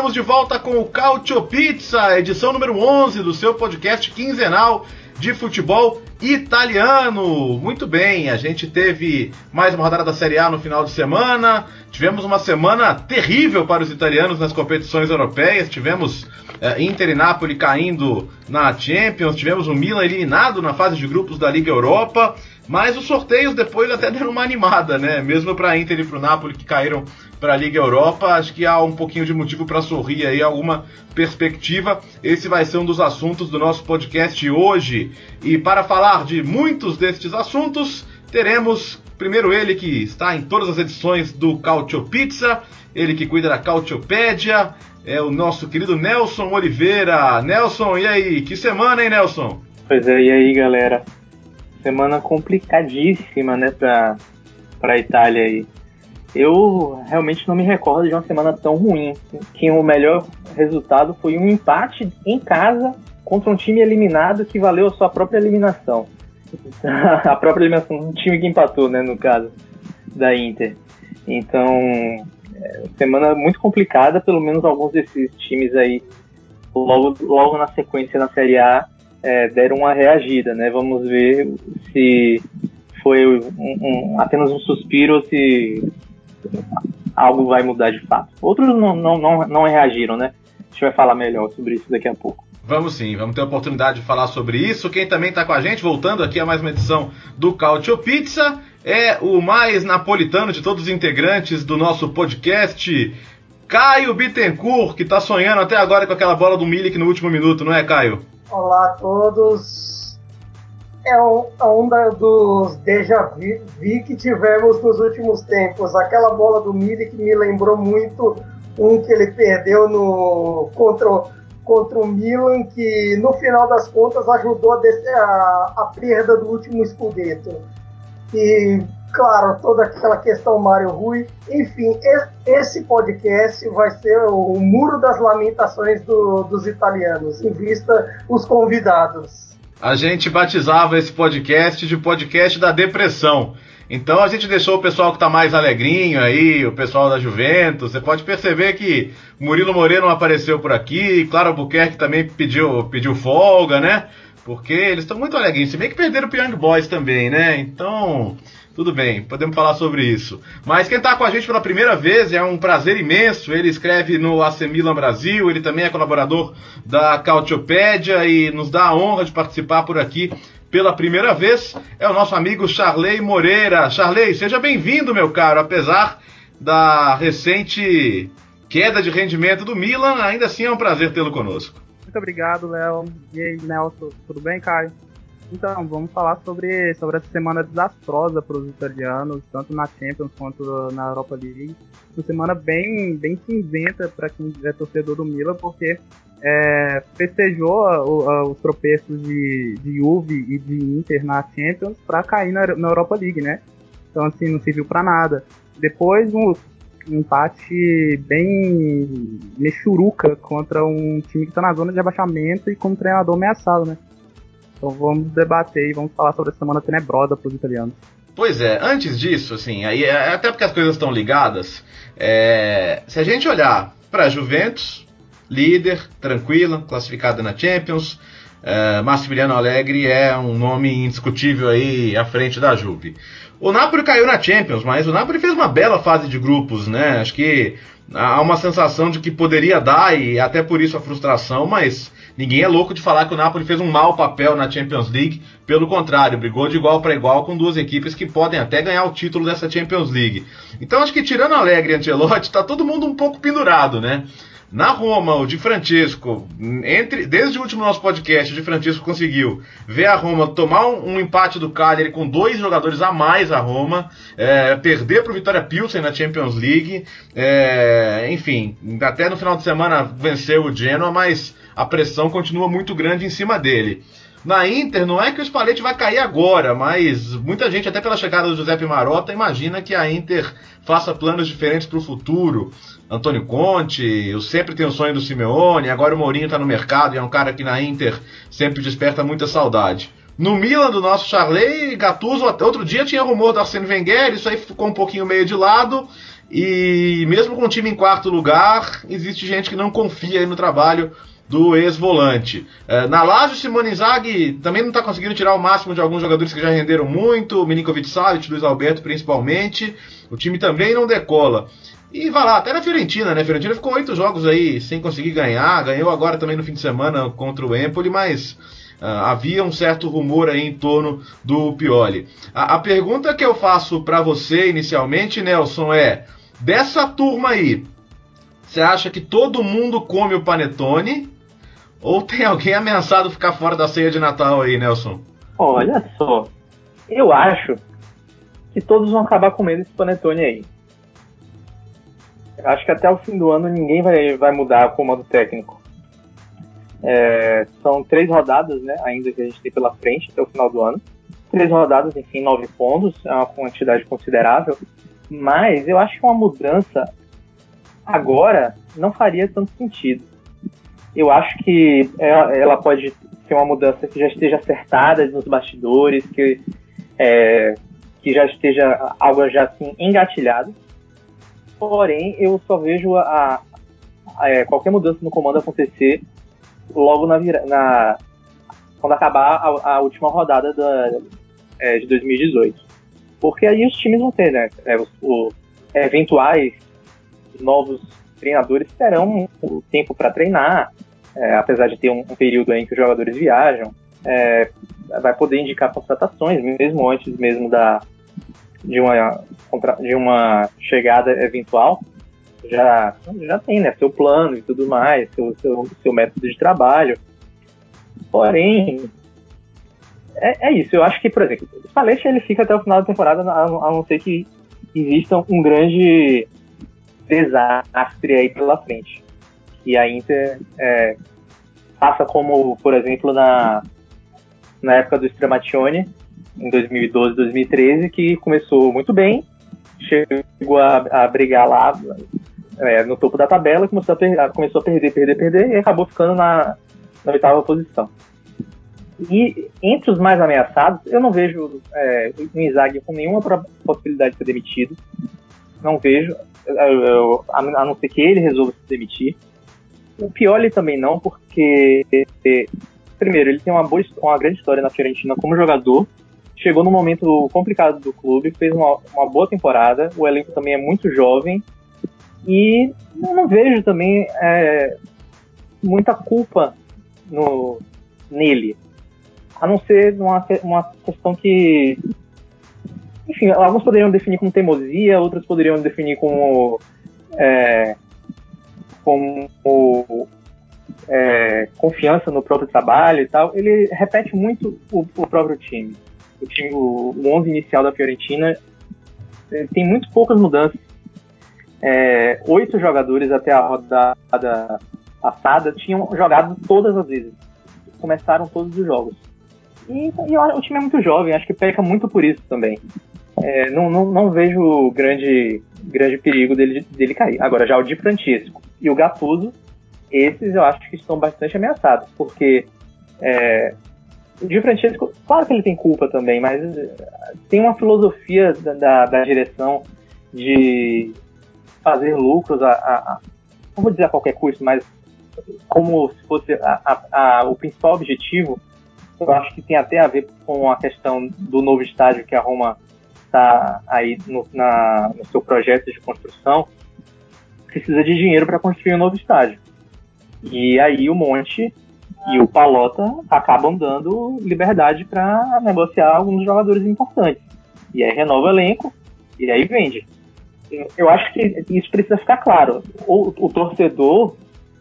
Estamos de volta com o Cautio Pizza, edição número 11 do seu podcast quinzenal de futebol italiano. Muito bem, a gente teve mais uma rodada da Série A no final de semana. Tivemos uma semana terrível para os italianos nas competições europeias. Tivemos é, Inter e Napoli caindo na Champions. Tivemos o Milan eliminado na fase de grupos da Liga Europa. Mas os sorteios depois até deram uma animada, né? Mesmo para Inter e para o Napoli que caíram para a Liga Europa, acho que há um pouquinho de motivo para sorrir aí, alguma perspectiva. Esse vai ser um dos assuntos do nosso podcast hoje. E para falar de muitos destes assuntos, teremos primeiro ele que está em todas as edições do Cautio Pizza, ele que cuida da Cautiopédia, é o nosso querido Nelson Oliveira. Nelson, e aí? Que semana, hein, Nelson? Pois é, e aí, galera? semana complicadíssima, né, pra, pra Itália aí. Eu realmente não me recordo de uma semana tão ruim. Que o melhor resultado foi um empate em casa contra um time eliminado que valeu a sua própria eliminação. a própria eliminação do time que empatou, né, no caso, da Inter. Então, é, semana muito complicada, pelo menos alguns desses times aí, logo, logo na sequência na Série A, é, deram uma reagida, né? Vamos ver se foi um, um, apenas um suspiro ou se algo vai mudar de fato. Outros não, não, não, não reagiram, né? A gente vai falar melhor sobre isso daqui a pouco. Vamos sim, vamos ter a oportunidade de falar sobre isso. Quem também está com a gente, voltando aqui a mais uma edição do Cautio Pizza, é o mais napolitano de todos os integrantes do nosso podcast, Caio Bittencourt, que está sonhando até agora com aquela bola do Milik no último minuto, não é, Caio? Olá a todos. É um, é um da, dos déjà vu que tivemos nos últimos tempos. Aquela bola do Milik me lembrou muito um que ele perdeu no contra, contra o Milan, que no final das contas ajudou a, a, a perda do último escudeto. E claro, toda aquela questão Mário Rui. Enfim, esse podcast vai ser o muro das lamentações do, dos italianos, em vista os convidados. A gente batizava esse podcast de podcast da depressão. Então a gente deixou o pessoal que está mais alegrinho aí, o pessoal da Juventus. Você pode perceber que Murilo Moreira não apareceu por aqui, Claro Albuquerque também pediu, pediu folga, né? Porque eles estão muito alegrinhos. Se bem que perderam o Young Boys também, né? Então, tudo bem, podemos falar sobre isso. Mas quem está com a gente pela primeira vez é um prazer imenso. Ele escreve no AC Milan Brasil, ele também é colaborador da Cautiopédia e nos dá a honra de participar por aqui pela primeira vez. É o nosso amigo Charley Moreira. Charley, seja bem-vindo, meu caro. Apesar da recente queda de rendimento do Milan, ainda assim é um prazer tê-lo conosco. Muito obrigado, Léo. E aí, Nelson, tudo bem, Caio? Então, vamos falar sobre, sobre essa semana desastrosa para os italianos, tanto na Champions quanto na Europa League. Uma semana bem, bem cinzenta para quem é torcedor do Milan, porque é, festejou a, a, os tropeços de, de Juve e de Inter na Champions para cair na, na, Europa League, né? Então, assim, não serviu para nada. Depois, um, um empate bem mexuruca contra um time que está na zona de abaixamento e com um treinador ameaçado, né? Então vamos debater e vamos falar sobre a semana tenebrosa para os italianos. Pois é, antes disso, assim, aí, é, até porque as coisas estão ligadas, é, se a gente olhar para Juventus, líder, tranquila, classificada na Champions, é, Massimiliano Allegri é um nome indiscutível aí à frente da Juve. O Napoli caiu na Champions, mas o Napoli fez uma bela fase de grupos, né? Acho que há uma sensação de que poderia dar e até por isso a frustração, mas Ninguém é louco de falar que o Napoli fez um mau papel na Champions League. Pelo contrário, brigou de igual para igual com duas equipes que podem até ganhar o título dessa Champions League. Então acho que tirando Alegre e Ancelotti, está todo mundo um pouco pendurado, né? Na Roma, o Di Francesco, entre, desde o último nosso podcast, o Di Francesco conseguiu ver a Roma tomar um, um empate do Cagliari com dois jogadores a mais a Roma, é, perder para o Vitória Pilsen na Champions League, é, enfim, até no final de semana venceu o Genoa, mas a pressão continua muito grande em cima dele. Na Inter, não é que o Spalletti vai cair agora, mas muita gente, até pela chegada do Giuseppe Marotta, imagina que a Inter faça planos diferentes para o futuro. Antônio Conte, eu sempre tenho o sonho do Simeone, agora o Mourinho está no mercado e é um cara que na Inter sempre desperta muita saudade. No Milan, do nosso Charley, Gattuso, outro dia tinha rumor do Arsene Wenger, isso aí ficou um pouquinho meio de lado, e mesmo com o time em quarto lugar, existe gente que não confia no trabalho do ex-volante. É, na Lazio, Simone Inzaghi também não está conseguindo tirar o máximo de alguns jogadores que já renderam muito, Milinkovic Savic, Luiz Alberto principalmente. O time também não decola. E vai lá, até na Fiorentina, né? A Fiorentina ficou oito jogos aí sem conseguir ganhar, ganhou agora também no fim de semana contra o Empoli, mas uh, havia um certo rumor aí em torno do Pioli. A, a pergunta que eu faço para você inicialmente, Nelson, é: dessa turma aí, você acha que todo mundo come o panetone? Ou tem alguém ameaçado ficar fora da ceia de Natal aí, Nelson? Olha só, eu acho que todos vão acabar comendo esse panetone aí. Acho que até o fim do ano ninguém vai, vai mudar o comando técnico. É, são três rodadas, né, ainda que a gente tem pela frente até o final do ano. Três rodadas, enfim, nove pontos, é uma quantidade considerável. Mas eu acho que uma mudança agora não faria tanto sentido eu acho que ela pode ser uma mudança que já esteja acertada nos bastidores, que, é, que já esteja algo já assim engatilhado. Porém, eu só vejo a, a é, qualquer mudança no comando acontecer logo na, na quando acabar a, a última rodada da, é, de 2018. Porque aí os times vão ter, né? É, os eventuais novos treinadores terão o tempo para treinar, é, apesar de ter um, um, período em que os jogadores viajam, é, vai poder indicar contratações, mesmo antes mesmo da, de, uma, de uma chegada eventual, já, já tem né, seu plano e tudo mais, seu, seu, seu método de trabalho. Porém, é, é, isso. Eu acho que, por exemplo, o Spalletti ele fica até o final da temporada, a, a não ser que exista um grande desastre aí pela frente. E a Inter é, faça como, por exemplo, na, na época do Stramatione, em 2012, 2013, que começou muito bem, chegou a, a brigar lá é, no topo da tabela, começou a, per, começou a perder, perder, perder e acabou ficando na, na oitava posição. E entre os mais ameaçados, eu não vejo é, o Inzaghi com nenhuma possibilidade de ser demitido. Não vejo, a não ser que ele resolva se demitir. O Pioli também não, porque primeiro, ele tem uma, boa, uma grande história na Fiorentina como jogador, chegou num momento complicado do clube, fez uma, uma boa temporada, o elenco também é muito jovem, e eu não vejo também é, muita culpa no, nele, a não ser uma, uma questão que enfim, alguns poderiam definir como teimosia, outros poderiam definir como é, como é, confiança no próprio trabalho e tal, ele repete muito o, o próprio time. O, time o, o 11 inicial da Fiorentina tem muito poucas mudanças. É, oito jogadores até a rodada passada tinham jogado todas as vezes. Começaram todos os jogos. E, e o time é muito jovem, acho que peca muito por isso também. É, não, não, não, vejo grande, grande perigo dele, dele cair. Agora, já o Di Francisco e o Gattuso, esses eu acho que estão bastante ameaçados, porque é, Di Francisco, claro que ele tem culpa também, mas é, tem uma filosofia da, da, da direção de fazer lucros a, a, a, não vou dizer a qualquer custo, mas como se fosse a, o principal objetivo, eu acho que tem até a ver com a questão do novo estádio que a Roma está aí no, na, no seu projeto de construção, precisa de dinheiro para construir um novo estádio. E aí o Monte e o Palota acabam dando liberdade para negociar alguns jogadores importantes. E aí renova o elenco e aí vende. Eu acho que isso precisa ficar claro. O, o torcedor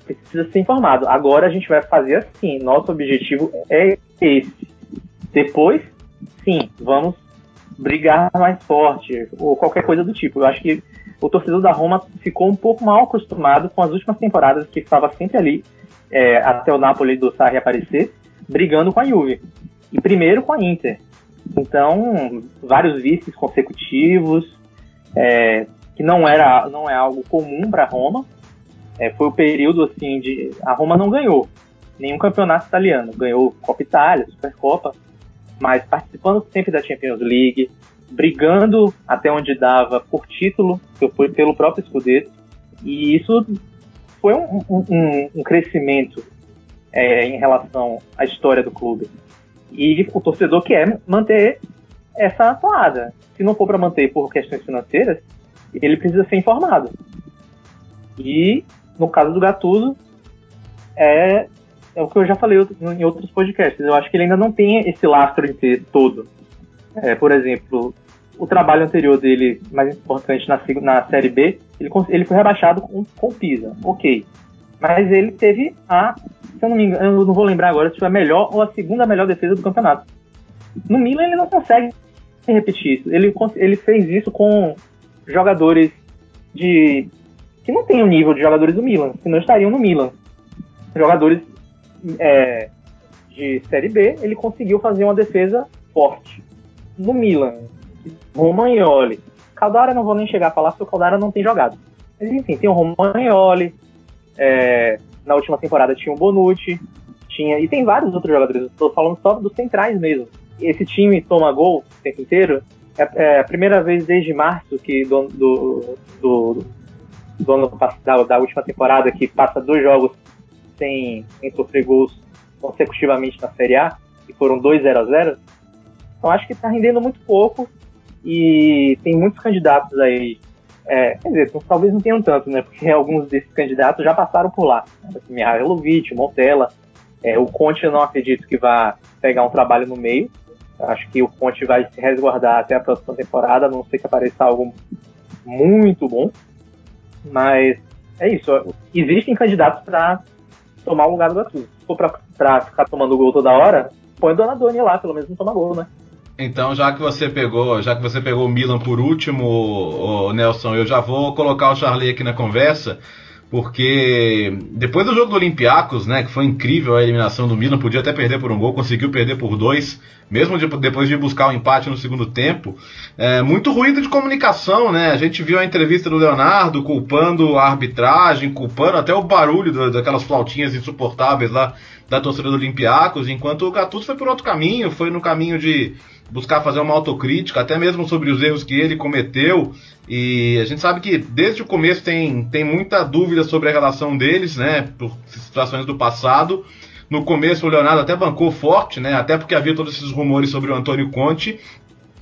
precisa ser informado. Agora a gente vai fazer assim, nosso objetivo é esse. Depois, sim, vamos brigar mais forte, ou qualquer coisa do tipo. Eu acho que o torcedor da Roma ficou um pouco mal acostumado com as últimas temporadas, que estava sempre ali, é, até o Napoli do Sarri aparecer, brigando com a Juve. E primeiro com a Inter. Então, vários vices consecutivos, é, que não era não é algo comum para Roma. É, foi o período assim de a Roma não ganhou nenhum campeonato italiano, ganhou Copa Itália, Supercopa, mas participando sempre da Champions League, brigando até onde dava por título, pelo próprio Scudetto, e isso foi um, um, um crescimento é, em relação à história do clube. E o torcedor quer manter essa toada. Se não for para manter por questões financeiras, ele precisa ser informado. E no caso do Gattuso, é, é o que eu já falei em outros podcasts. Eu acho que ele ainda não tem esse lastro inteiro todo. É, por exemplo, o trabalho anterior dele, mais importante na, na Série B, ele, ele foi rebaixado com, com o Pisa. Ok. Mas ele teve a. Se eu não me engano, eu não vou lembrar agora se foi a melhor ou a segunda melhor defesa do campeonato. No Milan ele não consegue repetir isso. Ele, ele fez isso com jogadores de. que não tem o nível de jogadores do Milan, que não estariam no Milan. Jogadores é, de Série B, ele conseguiu fazer uma defesa forte. No Milan, Romagnoli. Caldara não vou nem chegar a falar porque o Caldara não tem jogado. Mas enfim, tem o Romagnoli. É, na última temporada tinha o Bonucci. Tinha, e tem vários outros jogadores. Estou falando só dos centrais mesmo. Esse time toma gol o tempo inteiro. É, é a primeira vez desde março que do, do, do, do ano passado, da última temporada, que passa dois jogos sem, sem sofrer gols consecutivamente na Série A, e foram dois 0 a 0 Então acho que está rendendo muito pouco e tem muitos candidatos aí. É, quer dizer, talvez não tenham tanto, né? Porque alguns desses candidatos já passaram por lá. Assim, Mihailovic, Montella. É, o Conte eu não acredito que vá pegar um trabalho no meio. Acho que o Conte vai se resguardar até a próxima temporada, a não sei que apareça algo muito bom. Mas é isso. Existem candidatos para tomar o lugar do Gattuso. Se for pra, ficar tomando gol toda hora, põe o Donadoni lá, pelo menos não toma gol, né? Então, já que você pegou, já que você pegou o Milan por último, Nelson, eu já vou colocar o Charlie aqui na conversa, porque depois do jogo do Olympiacos, né, que foi incrível a eliminação do Milan, podia até perder por um gol, conseguiu perder por dois, mesmo de, depois de buscar o um empate no segundo tempo. É, muito ruído de comunicação, né? A gente viu a entrevista do Leonardo culpando a arbitragem, culpando até o barulho do, daquelas flautinhas insuportáveis lá da torcida do Olympiacos, enquanto o Gattuso foi por outro caminho, foi no caminho de buscar fazer uma autocrítica, até mesmo sobre os erros que ele cometeu. E a gente sabe que desde o começo tem, tem muita dúvida sobre a relação deles, né, por situações do passado. No começo o Leonardo até bancou forte, né, até porque havia todos esses rumores sobre o Antônio Conte.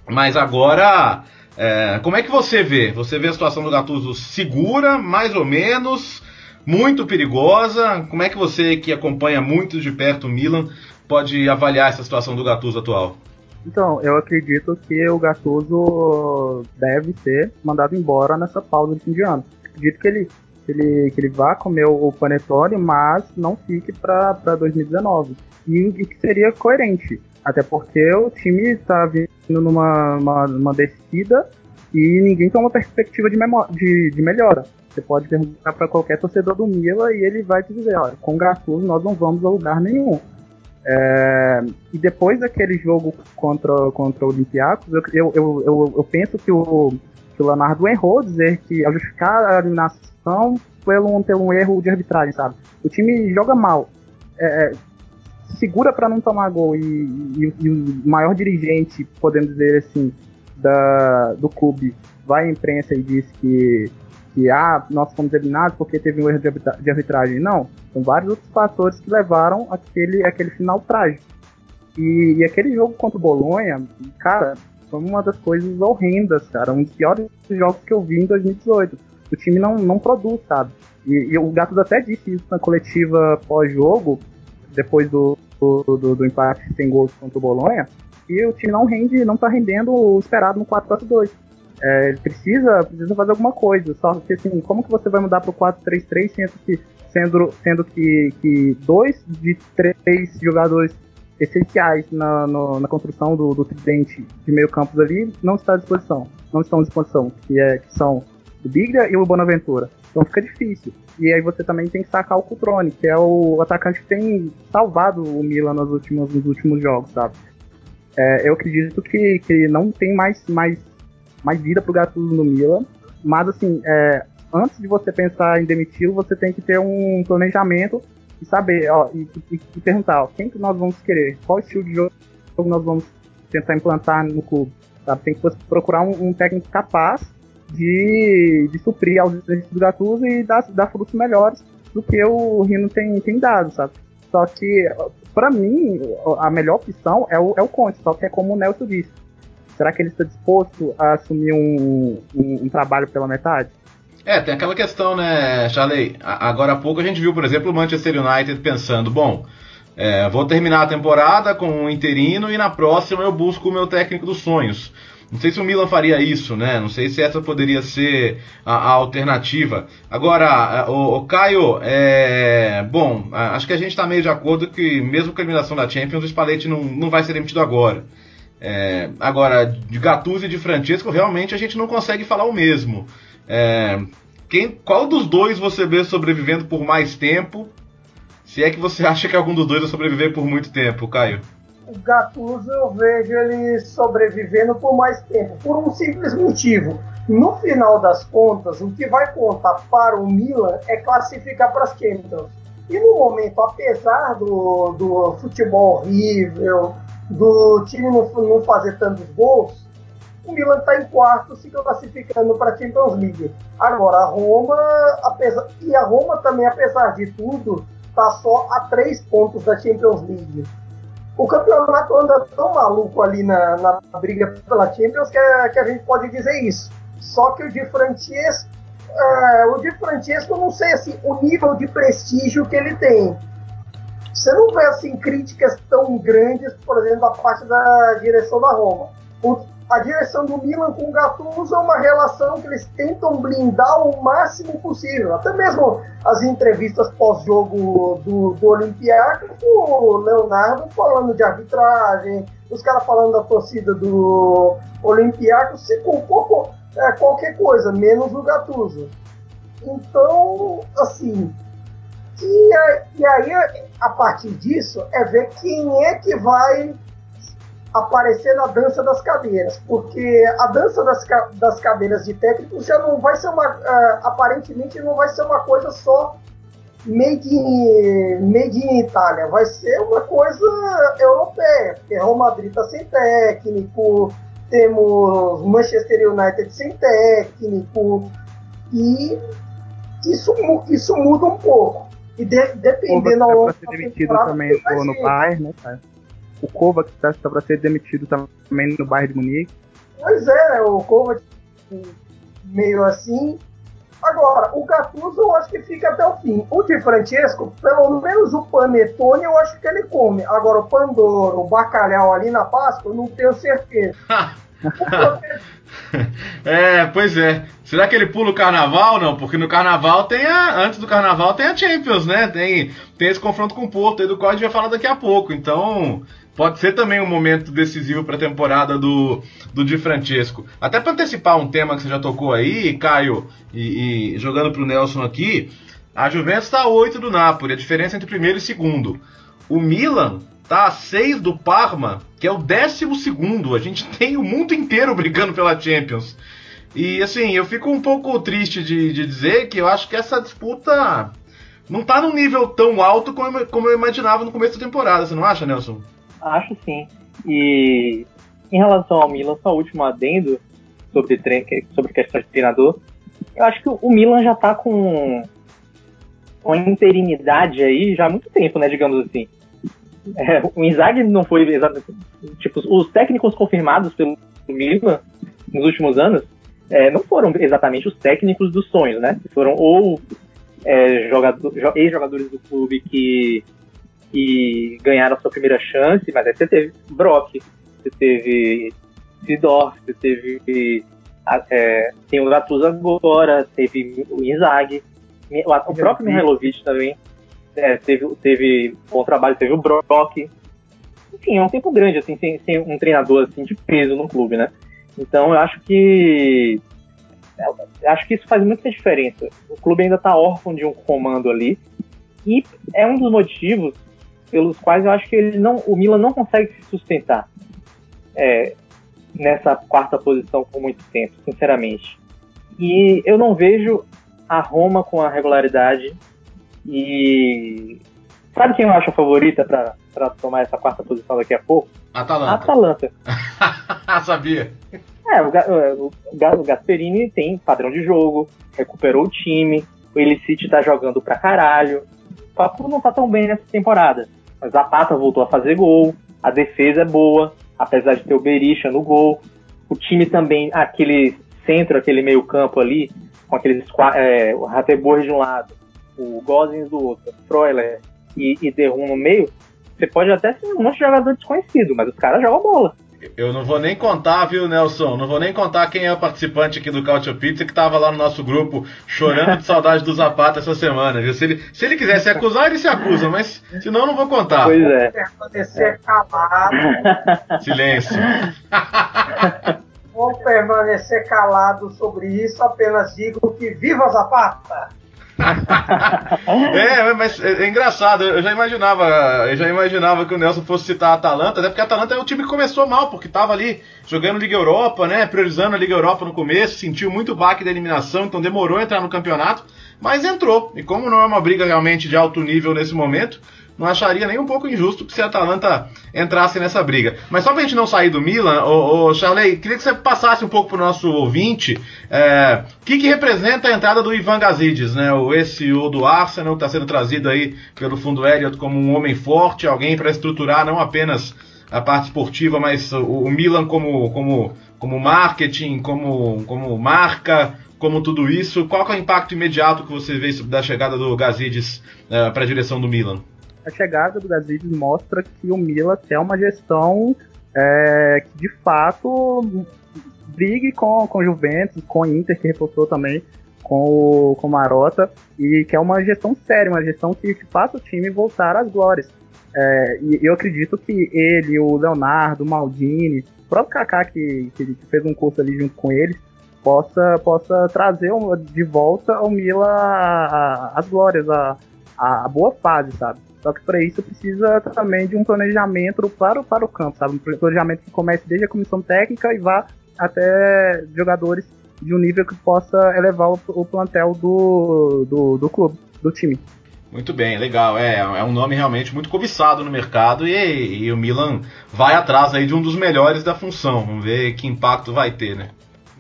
Mas agora, é, como é que você vê? Você vê a situação do Gattuso segura, mais ou menos, muito perigosa? Como é que você, que acompanha muito de perto o Milan, pode avaliar essa situação do Gattuso atual? Então, eu acredito que o Gattuso deve ser mandado embora nessa pausa de fim de ano. Acredito que ele, que ele, que ele vá comer o panetone, mas não fique para 2019. E o que seria coerente. Até porque o time está vindo numa uma, uma descida e ninguém tem uma perspectiva de, de, de melhora. Você pode perguntar para qualquer torcedor do Mila e ele vai te dizer, olha, com o Gattuso nós não vamos a lugar nenhum. É, e depois daquele jogo contra, contra o Olympiacos, eu, eu, eu, eu, penso que o, que o Leonardo errou dizer que ao justificar a eliminação um, ter um erro de arbitragem, sabe? O time joga mal, é, é segura para não tomar gol e, e, e, o maior dirigente, podemos dizer assim, da, do clube vai à imprensa e diz que que ah, nós fomos eliminados porque teve um erro de arbitragem. Não, são vários outros fatores que levaram aquele, aquele final trágico. E, e aquele jogo contra o Bolonha, cara, foi uma das coisas horrendas, cara. Um dos piores jogos que eu vi em 2018. O time não, não produz, sabe? E, e o Gatos até disse isso na coletiva pós-jogo, depois do, do, do, do, empate sem gols contra o Bolonha, e o time não rende, não tá rendendo o esperado no 4-4-2. É, ele precisa, precisa fazer alguma coisa. Só que assim, como que você vai mudar pro 4-3-3 sendo que, sendo, sendo que, que dois de três jogadores essenciais na, no, na construção do, do tridente de meio campos ali não está à disposição. Não estão à disposição, que, é, que são o Biglia e o Bonaventura. Então fica difícil. E aí você também tem que sacar o Cutrone, que é o atacante que tem salvado o Milan nos últimos, nos últimos jogos, sabe? É, eu acredito que, que não tem mais, mais, mais vida pro Gattuso no Milan, mas assim, é, antes de você pensar em demiti-lo, você tem que ter um planejamento e saber, ó, e, e, e, perguntar, ó, quem que nós vamos querer, qual estilo de jogo nós vamos tentar implantar no clube, sabe? Tem que procurar um, um técnico capaz de, de suprir aos interesses do Gattuso e dar, dar frutos melhores do que o Rino tem, tem dado, sabe? Só que, para mim, a melhor opção é o, é o Conte, só que é como o Nelson disse. Será que ele está disposto a assumir um, um, um trabalho pela metade? É, tem aquela questão, né, Charley? Agora há pouco a gente viu, por exemplo, o Manchester United pensando, bom, é, vou terminar a temporada com um interino e na próxima eu busco o meu técnico dos sonhos. Não sei se o Milan faria isso, né? Não sei se essa poderia ser a, a alternativa. Agora, o, o Caio, é, bom, acho que a gente está meio de acordo que mesmo com a eliminação da Champions, o Spalletti não, não vai ser demitido agora. É, agora, de Gattuso e de Francesco, realmente a gente não consegue falar o mesmo. É, quem, qual dos dois você vê sobrevivendo por mais tempo? Se é que você acha que algum dos dois vai sobreviver por muito tempo, Caio? o Gattuso eu vejo ele sobrevivendo por mais tempo, por um simples motivo. No final das contas, o que vai contar para o Milan é classificar para as Champions. E no momento, apesar do, do futebol horrível, do time não, não fazer tantos gols, o Milan está em quarto, se classificando para a Champions League. Agora, a Roma, apesar, e a Roma também, apesar de tudo, está só a três pontos da Champions League o campeonato anda tão maluco ali na, na briga pela Champions que, é, que a gente pode dizer isso. Só que o de Francesco, é, o de Francesco, não sei assim, o nível de prestígio que ele tem. Você não vê assim críticas tão grandes, por exemplo, da parte da direção da Roma. O, a direção do Milan com o Gattuso é uma relação que eles tentam blindar o máximo possível. Até mesmo as entrevistas pós-jogo do, do Olympiacos, o Leonardo falando de arbitragem, os caras falando da torcida do Olympiacos, se culpou é, qualquer coisa, menos o Gattuso. Então, assim, e, e aí, a partir disso, é ver quem é que vai aparecer na dança das cadeiras, porque a dança das, das cadeiras de técnicos já não vai ser uma, uh, aparentemente não vai ser uma coisa só made in, made in Itália, vai ser uma coisa europeia, porque Real Madrid está sem técnico, temos Manchester United sem técnico, e isso, isso muda um pouco. E de, dependendo ao longo da temporada, também no Bayern, né, cara? o Kovac está tá para ser demitido também no bairro de Munique. Pois é, né? O Kovac meio assim. Agora, o Gattuso eu acho que fica até o fim. O de Francesco, pelo menos o panetone eu acho que ele come. Agora, o pandoro, o bacalhau ali na Páscoa, eu não tenho certeza. é, pois é. Será que ele pula o carnaval? Não, porque no carnaval tem a. Antes do carnaval tem a Champions, né? Tem, tem esse confronto com o Porto, do qual a gente vai falar daqui a pouco. Então, pode ser também um momento decisivo para a temporada do, do Di Francesco. Até para antecipar um tema que você já tocou aí, Caio, e, e jogando para o Nelson aqui, a Juventus está a 8 do Napoli, a diferença entre primeiro e segundo. O Milan tá a 6 do Parma, que é o 12 segundo. A gente tem o mundo inteiro brigando pela Champions. E assim, eu fico um pouco triste de, de dizer que eu acho que essa disputa não tá num nível tão alto como, como eu imaginava no começo da temporada, você não acha, Nelson? Acho sim. E em relação ao Milan, só o último adendo sobre, sobre questão de treinador. Eu acho que o Milan já tá com uma interinidade aí já há muito tempo, né, digamos assim. É, o Inzaghi não foi exatamente. Tipo, os técnicos confirmados pelo Milan nos últimos anos é, não foram exatamente os técnicos dos sonhos, né? Foram ou é, jogador, ex-jogadores do clube que, que ganharam a sua primeira chance, mas aí você teve Brock, você teve Sidorf, você teve é, tem o Gattuso agora, teve o Inzaghi, o, o próprio Mihailovic também é, teve, teve bom trabalho, teve o Brock. Enfim, é um tempo grande, assim, sem, sem um treinador assim, de peso no clube, né? Então eu acho que. Eu acho que isso faz muita diferença. O clube ainda está órfão de um comando ali. E é um dos motivos pelos quais eu acho que ele não, o Milan não consegue se sustentar é, nessa quarta posição por muito tempo, sinceramente. E eu não vejo a Roma com a regularidade e sabe quem eu acho a favorita para tomar essa quarta posição daqui a pouco? Atalanta. Atalanta. Sabia. É, o, o, o Gasperini tem padrão de jogo, recuperou o time, o Elicite tá jogando pra caralho. O Papu não tá tão bem nessa temporada. Mas a Pata voltou a fazer gol, a defesa é boa, apesar de ter o Berisha no gol. O time também, aquele centro, aquele meio campo ali, com aqueles é, o Rateborg de um lado, o Gozens do outro, Freuler e, e Derrum no meio, você pode até ser um monte de jogador desconhecido, mas os caras jogam bola. Eu não vou nem contar, viu, Nelson? Não vou nem contar quem é o participante aqui do Cautio Pizza que estava lá no nosso grupo chorando de saudade do Zapata essa semana, viu? Se ele, se ele quiser se acusar, ele se acusa, mas senão eu não vou contar. Pois é. Permanecer calado. Silêncio. Vou permanecer calado sobre isso, apenas digo que viva Zapata! é, mas é, é, engraçado, eu já imaginava, eu já imaginava que o Nelson fosse citar a Atalanta, até porque a Atalanta é um time que começou mal, porque estava ali jogando Liga Europa, né, priorizando a Liga Europa no começo, sentiu muito baque da eliminação, então demorou a entrar no campeonato, mas entrou. E como não é uma briga realmente de alto nível nesse momento, não acharia nem um pouco injusto que se a Atalanta entrasse nessa briga. Mas só pra gente não sair do Milan, ô, ô Charley, queria que você passasse um pouco pro nosso ouvinte é, o que, que representa a entrada do Ivan Gazidis, né? O ex-CEO do Arsenal, que está sendo trazido aí pelo fundo Elliott como um homem forte, alguém para estruturar não apenas a parte esportiva, mas o, o Milan como, como, como marketing, como, como marca, como tudo isso. Qual é o impacto imediato que você vê da chegada do Gazidis é, para a direção do Milan? A chegada do Gazidis mostra que o Milan quer uma gestão é, que de fato brigue com, com Juventus, com Inter, que reforçou também com o com Marota, e que é uma gestão séria, uma gestão que, que faça o time voltar às glórias. É, e eu acredito que ele, o Leonardo, o Maldini, o próprio Kaká, que, que, fez um curso ali junto com eles, possa, possa trazer de volta o Milan às glórias, a, a boa fase, sabe? Só que para isso precisa também de um planejamento para, para o campo, sabe? Um planejamento que comece desde a comissão técnica e vá até jogadores de um nível que possa elevar o, o plantel do, do, do clube, do time. Muito bem, legal. É, é um nome realmente muito cobiçado no mercado e, e, o Milan vai atrás aí de um dos melhores da função. Vamos ver que impacto vai ter, né?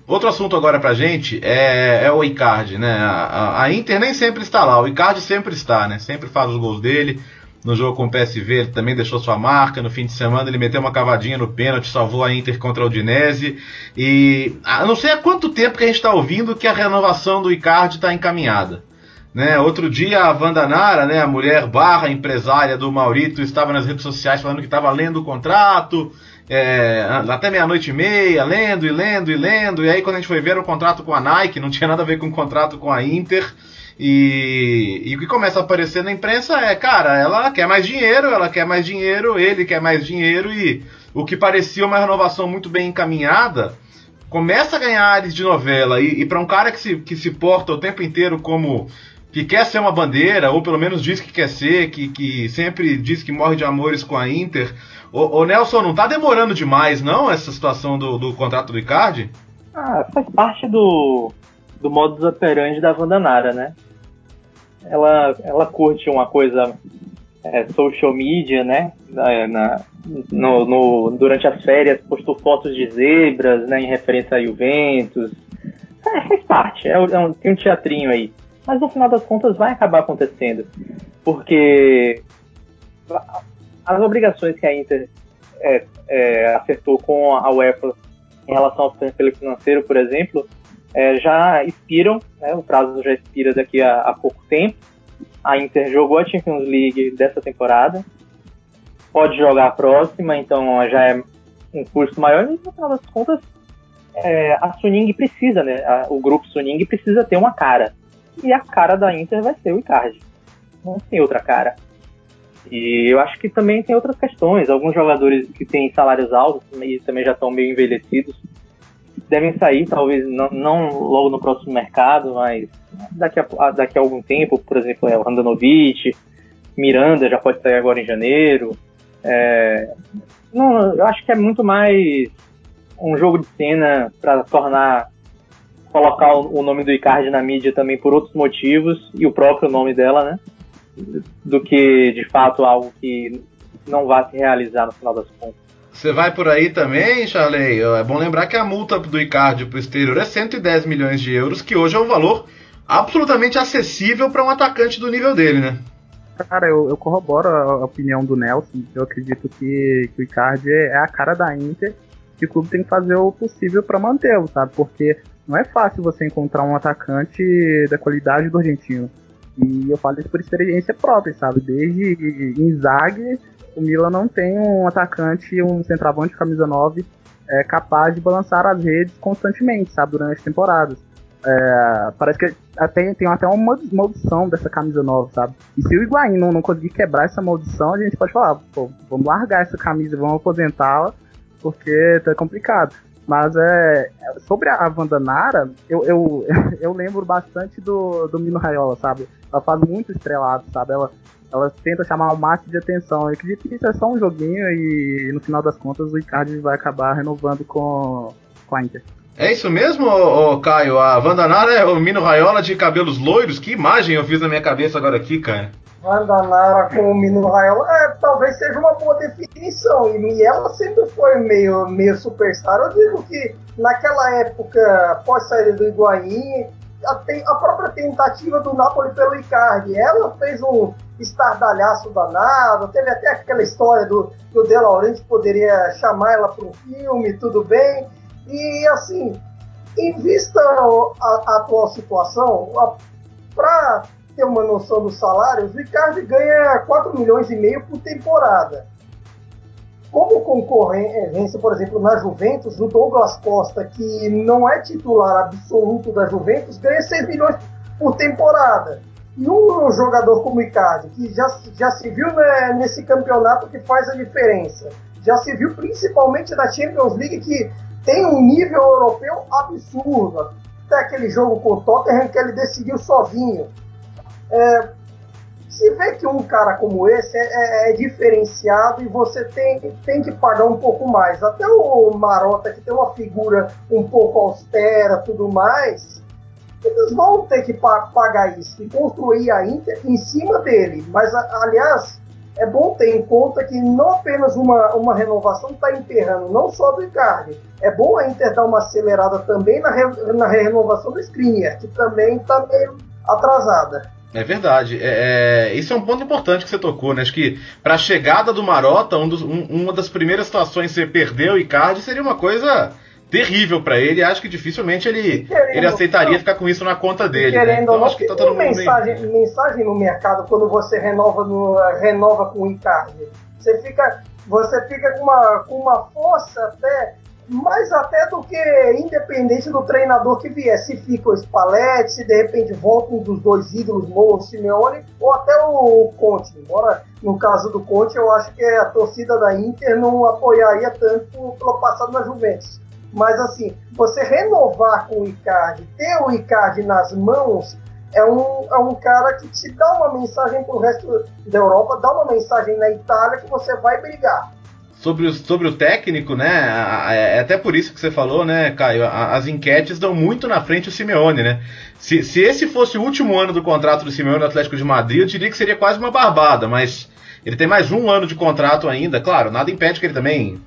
Outro assunto agora pra gente é, é o Icardi, né? A, a, Inter nem sempre está lá, o Icardi sempre está, né? Sempre faz os gols dele. No jogo com o PSV ele também deixou sua marca. No fim de semana ele meteu uma cavadinha no pênalti, salvou a Inter contra o Udinese. E ah, não sei há quanto tempo que a gente está ouvindo que a renovação do Icardi está encaminhada. Né? Outro dia a Wanda Nara, né, a mulher barra empresária do Maurito, estava nas redes sociais falando que estava lendo o contrato, é, até meia-noite e meia, lendo e lendo e lendo. E aí, quando a gente foi ver o contrato com a Nike, não tinha nada a ver com o contrato com a Inter. E, e o que começa a aparecer na imprensa é, cara, ela quer mais dinheiro, ela quer mais dinheiro, ele quer mais dinheiro. E o que parecia uma renovação muito bem encaminhada começa a ganhar ares de novela. E, e para um cara que se, que se porta o tempo inteiro como que quer ser uma bandeira, ou pelo menos diz que quer ser, que, que sempre diz que morre de amores com a Inter Ô, Nelson, não tá demorando demais, não, essa situação do, do contrato do Icardi? Ah, faz parte do, do modus operandi da Vandanara, né? Ela, ela curte uma coisa é, social media, né? Na, na no, no, durante as férias postou fotos de zebras, né? Em referência a Juventus. É, faz parte, é, é um, tem um teatrinho aí. Mas no final das contas vai acabar acontecendo. Porque as obrigações que a Inter é, é, acertou com a UEFA em relação ao financeiro, por exemplo, é, já expiram, né, o prazo já expira daqui a, a, pouco tempo. A Inter jogou a Champions League dessa temporada, pode jogar a próxima, então já é um custo maior, e no final das contas é, a Suning precisa, né? A, o grupo Suning precisa ter uma cara. E a cara da Inter vai ser o Icardi. Não tem outra cara. E eu acho que também tem outras questões. Alguns jogadores que têm salários altos e também já estão meio envelhecidos devem sair, talvez não, não logo no próximo mercado, mas daqui a, daqui a algum tempo. Por exemplo, é o Andanovic, Miranda já pode sair agora em janeiro. É, não, eu acho que é muito mais um jogo de cena para tornar colocar o, o nome do Icardi na mídia também por outros motivos e o próprio nome dela, né? Do que de fato algo que não vai se realizar no final das contas. Você vai por aí também, Charley? É bom lembrar que a multa do Icardi para o exterior é 110 milhões de euros, que hoje é um valor absolutamente acessível para um atacante do nível dele, né? Cara, eu, eu corroboro a, opinião do Nelson. Eu acredito que, que o Icardi é a cara da Inter e o clube tem que fazer o possível para mantê-lo, sabe? Porque não é fácil você encontrar um atacante da qualidade do argentino. E eu falo isso por experiência própria, sabe? Desde Inzaghi, o Milan não tem um atacante, um centroavante de camisa 9 é, capaz de balançar as redes constantemente, sabe? Durante as temporadas. É, parece que tem, tem até uma maldição dessa camisa nova, sabe? E se o Higuaín não, não conseguir quebrar essa maldição, a gente pode falar, pô, vamos largar essa camisa, vamos aposentá-la, porque tá complicado. Mas é, sobre a Wanda Nara, eu, eu, eu lembro bastante do, do Mino Raiola, sabe? Ela faz muito estrelado, sabe? Ela, ela tenta chamar o máximo de atenção. Eu acredito que isso é só um joguinho e no final das contas o Icardi vai acabar renovando com, com a Inter. É isso mesmo, ô, ô, Caio? A Vandanara é o Mino Raiola de cabelos loiros? Que imagem eu fiz na minha cabeça agora aqui, cara? Vandanara com o Mino Raiola, é, talvez seja uma boa definição. E ela sempre foi meio, meio superstar. Eu digo que naquela época, pós saída do Higuaín, a, a, própria tentativa do Napoli pelo Icardi, ela fez um estardalhaço danado, teve até aquela história do que o De Laurentiis poderia chamar ela para um filme, tudo bem. E assim, em vista a, atual situação, para ter uma noção dos salários, o Ricardo ganha 4 milhões e meio por temporada. Como concorrência, por exemplo, na Juventus, o Douglas Costa, que não é titular absoluto da Juventus, ganha 6 milhões por temporada. E um jogador como o Icardi, que já, já se viu né, nesse campeonato que faz a diferença, já se viu principalmente na Champions League, que tem um nível europeu absurdo. Até aquele jogo com o Tottenham que ele decidiu sozinho. É, se vê que um cara como esse é, é, é, diferenciado e você tem, tem que pagar um pouco mais. Até o Marota, que tem uma figura um pouco austera tudo mais, eles vão ter que pagar isso e construir a Inter em cima dele. Mas, aliás, é bom ter em conta que não apenas uma, uma renovação está emperrando, não só do Icardi. É bom a Inter dar uma acelerada também na, re, na renovação do Skriniar, que também está meio atrasada. É verdade. É, é, isso é um ponto importante que você tocou, né? Acho que para a chegada do Marota, um dos, um, uma das primeiras situações que você perdeu o Icardi seria uma coisa terrível para ele. Acho que dificilmente ele, querendo, ele aceitaria ficar com isso na conta dele. Né? Então acho que tá todo mundo mensagem, bem... mensagem no mercado quando você renova, no, renova com o Icardi. Você fica, você fica com, uma, com uma força até mais até do que independente do treinador que vier. Se fica o Spalletti, se de repente volta um dos dois ídolos, Mo, Simeone, ou até o Conte. Embora no caso do Conte, eu acho que a torcida da Inter não apoiaria tanto pelo passado na Juventus. Mas assim, você renovar com o Icardi, ter o Icardi nas mãos, é um, é um cara que te dá uma mensagem para o resto da Europa, dá uma mensagem na Itália que você vai brigar. Sobre o, sobre o técnico, né? É até por isso que você falou, né, Caio? As enquetes dão muito na frente o Simeone, né? Se, se esse fosse o último ano do contrato do Simeone no Atlético de Madrid, eu diria que seria quase uma barbada, mas ele tem mais um ano de contrato ainda. Claro, nada impede que ele também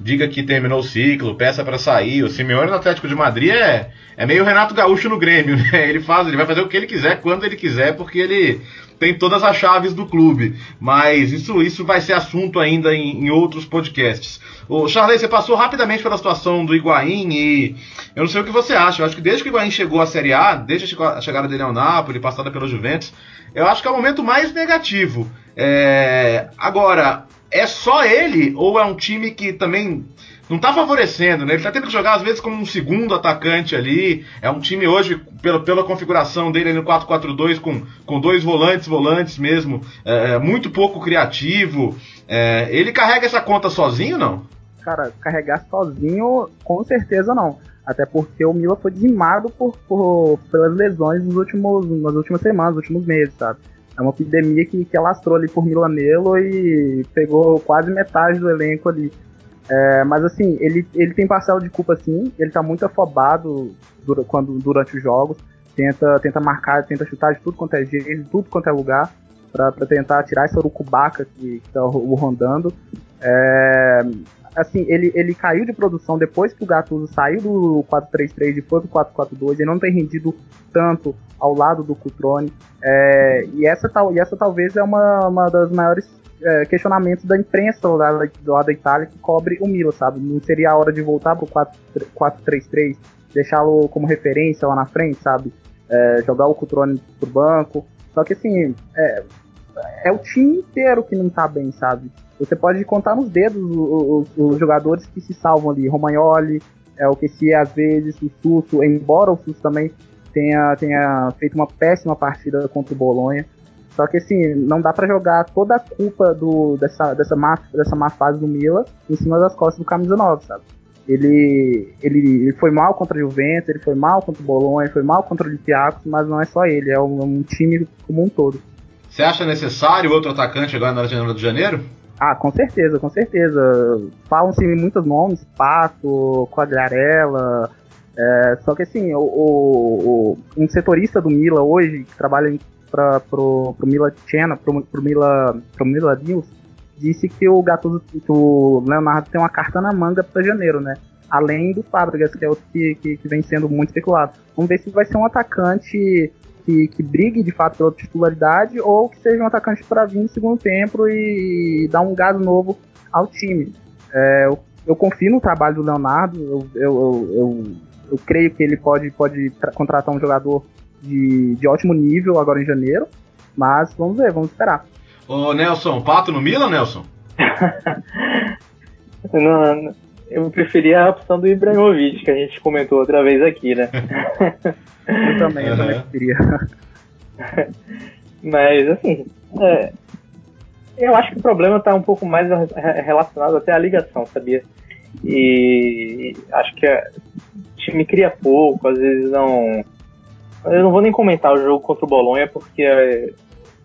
diga que terminou o ciclo, peça para sair. O Simeone no Atlético de Madrid é, é meio Renato Gaúcho no Grêmio, né? Ele faz, ele vai fazer o que ele quiser, quando ele quiser, porque ele tem todas as chaves do clube. Mas isso, isso vai ser assunto ainda em, em outros podcasts. O Charley, você passou rapidamente pela situação do Higuaín e eu não sei o que você acha. Eu acho que desde que o Higuaín chegou à Série A, desde a chegada dele ao Napoli, passada pela Juventus, eu acho que é o momento mais negativo. É... Agora, é só ele ou é um time que também não tá favorecendo, né? Ele tá tendo que jogar às vezes como um segundo atacante ali. É um time hoje, pela, pela configuração dele no 4-4-2, com, com dois volantes, volantes mesmo, é, é, muito pouco criativo. É, ele carrega essa conta sozinho, não? Cara, carregar sozinho, com certeza não. Até porque o Mila foi dizimado por, por, pelas lesões nos últimos, nas últimas semanas, nos últimos meses, sabe? É uma epidemia que, que alastrou ali por Milanelo e pegou quase metade do elenco ali. É, mas assim, ele, ele tem parcela de culpa sim, ele tá muito afobado dura, quando, durante os jogos, tenta, tenta marcar, tenta chutar de tudo quanto é jeito, de tudo quanto é lugar, para tentar tirar esse urucubaca que, que tá o, rondando. É, assim, ele, ele caiu de produção depois que o Gattuso saiu do 4-3-3 e foi pro 4-4-2, ele não tem rendido tanto ao lado do Cutrone, é, e, essa, e essa talvez é uma, uma das maiores é, questionamentos da imprensa lá, do lado da Itália que cobre o Milan, sabe? Não seria a hora de voltar pro 4-3-3, deixá-lo como referência lá na frente, sabe? É, jogar o Cutrone pro banco. Só que assim, é, é o time inteiro que não tá bem, sabe? Você pode contar nos dedos os, os, os jogadores que se salvam ali. Romagnoli, é, o que se às vezes, o Susso, embora o Susso também tenha, tenha feito uma péssima partida contra o Bolonha. Só que assim, não dá para jogar toda a culpa do, dessa, dessa, má, dessa má fase do Mila em cima das costas do Camisa 9, sabe? Ele, ele, ele foi mal contra o Juventus, ele foi mal contra o Bolonha, ele foi mal contra o Olympiacos, mas não é só ele, é um, um time como um todo. Você acha necessário outro atacante agora na janela de janeiro? Ah, com certeza, com certeza. Falam-se muitos nomes, Pato, Quagliarella, é, só que assim, o, o, o, um setorista do Mila hoje, que trabalha para pro, pro Mila Channel, pro, pro, Mila, pro Mila disse que o Gattuso, que o Leonardo tem uma carta na manga para janeiro, né? Além do Fábricas, que é outro que, que, que, vem sendo muito especulado. Vamos ver se vai ser um atacante que, que brigue de fato pela titularidade ou que seja um atacante para vir no segundo tempo e, dar um gás novo ao time. É, eu, eu, confio no trabalho do Leonardo, eu, eu, eu, eu creio que ele pode, pode contratar um jogador de, de ótimo nível agora em janeiro. Mas vamos ver, vamos esperar. Ô Nelson, pato no Milan, Nelson? não, eu preferia a opção do Ibrahimovic, que a gente comentou outra vez aqui, né? eu também, eu também preferia. Mas, assim, é, eu acho que o problema está um pouco mais relacionado até à ligação, sabia? E acho que o time cria pouco, às vezes não eu não vou nem comentar o jogo contra o Bolonha, porque, é,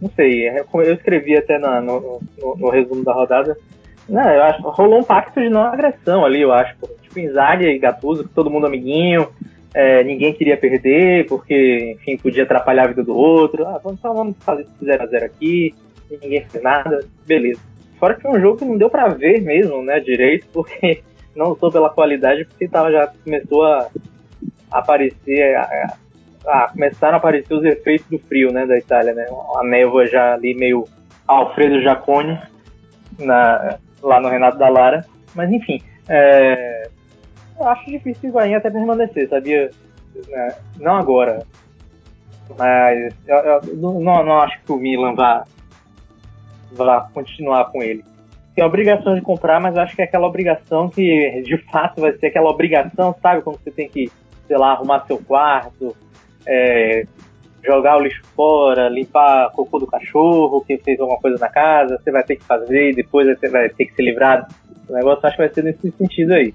não sei, é, eu escrevi até na, no, no, no, resumo da rodada, não, eu acho, rolou um pacto de não agressão ali, eu acho. Tipo, Inzaghi e Gattuso, todo mundo amiguinho, é, ninguém queria perder, porque, enfim, podia atrapalhar a vida do outro. Ah, então vamos fazer 0x0 aqui, ninguém fez nada, beleza. Fora que foi um jogo que não deu para ver mesmo, né, direito, porque não sou pela qualidade, porque tava, já começou a aparecer a, ah, começaram a aparecer os efeitos do frio, né, da Itália, né? A névoa já ali meio Alfredo Jacone na, lá no Renato da Lara. Mas enfim, é, eu acho difícil o até permanecer, sabia? É, não agora. Mas eu, eu não, não, acho que o Milan vá, vá continuar com ele. Tem a obrigação de comprar, mas acho que é aquela obrigação que de fato vai ser aquela obrigação, sabe? Quando você tem que, sei lá, arrumar seu quarto, é, jogar o lixo fora, limpar cocô do cachorro, que fez alguma coisa na casa, você vai ter que fazer depois você vai ter que se livrar. O negócio acho que vai ser nesse sentido aí.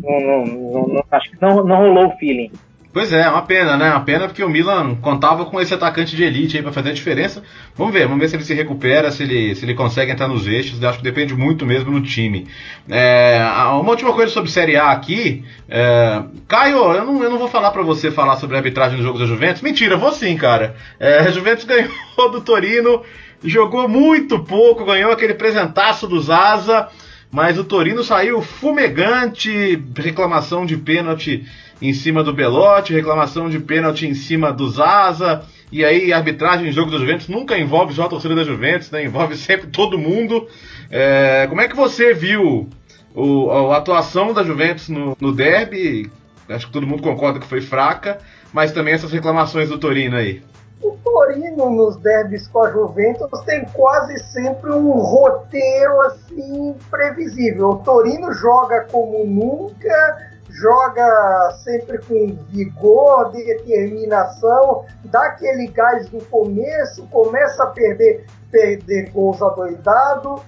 Não, não, não, não acho que não, não rolou o feeling. Pois é, uma pena, né? Uma pena porque o Milan contava com esse atacante de elite aí para fazer a diferença. Vamos ver, vamos ver se ele se recupera, se ele, se ele consegue entrar nos eixos. Eu acho que depende muito mesmo do time. É, uma última coisa sobre Série A aqui. É, Caio, eu não, eu não vou falar para você falar sobre a arbitragem do jogo da Juventus. Mentira, vou sim, cara. É, a Juventus ganhou do Torino, jogou muito pouco, ganhou aquele presentaço do Zaza, mas o Torino saiu fumegante, reclamação de pênalti em cima do Belotti, reclamação de pênalti em cima do Zaza, e aí arbitragem em jogo do Juventus nunca envolve só a torcida da Juventus, né? envolve sempre todo mundo. É, como é que você viu o, a atuação da Juventus no, no derby? Acho que todo mundo concorda que foi fraca, mas também essas reclamações do Torino aí. o Torino nos derbys com a Juventus tem quase sempre um roteiro assim previsível. O Torino joga como nunca, joga sempre com vigor, determinação, dá aquele gás no começo, começa a perder, perder gols adoidado,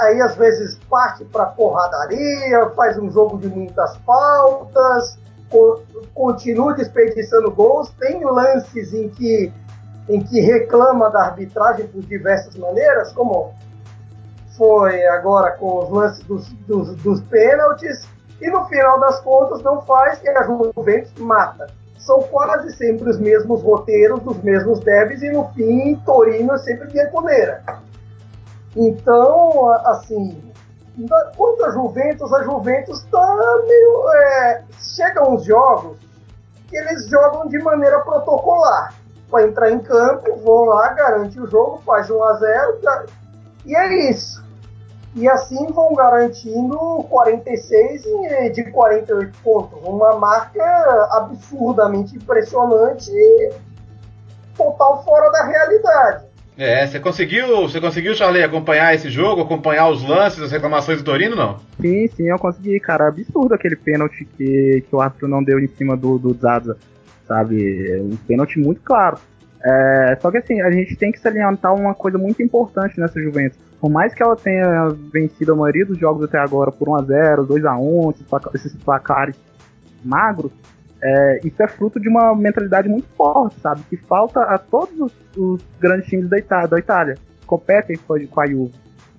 aí às vezes parte para porradaria, faz um jogo de muitas faltas, continua desperdiçando gols. Tem lances em que, em que reclama da arbitragem por diversas maneiras, como foi agora com os lances dos, dos, dos pênaltis, e no final das contas não faz e a Juventus mata. São quase sempre os mesmos roteiros, dos mesmos derbys, e no fim Torino é sempre bianconeira. Então, assim, quanto a Juventus, a Juventus está meio. É, chegam uns jogos que eles jogam de maneira protocolar. Para entrar em campo, vão lá, garante o jogo, faz 1 a 0 e é isso. E assim vão garantindo 46 de 48 pontos. Uma marca absurdamente impressionante e total fora da realidade. É, você conseguiu, você conseguiu, Charlie, acompanhar esse jogo, acompanhar os lances, as reclamações do Torino, não? Sim, sim, eu consegui, cara. Absurdo aquele pênalti que, que o árbitro não deu em cima do, do Zaza, sabe? Um pênalti muito claro. É, só que assim, a gente tem que salientar uma coisa muito importante nessa Juventus. Por mais que ela tenha vencido a maioria dos jogos até agora por 1x0, 2x1, esses placares magros, é, isso é fruto de uma mentalidade muito forte, sabe? Que falta a todos os, os grandes times da Itália, da Itália competem com a Juve.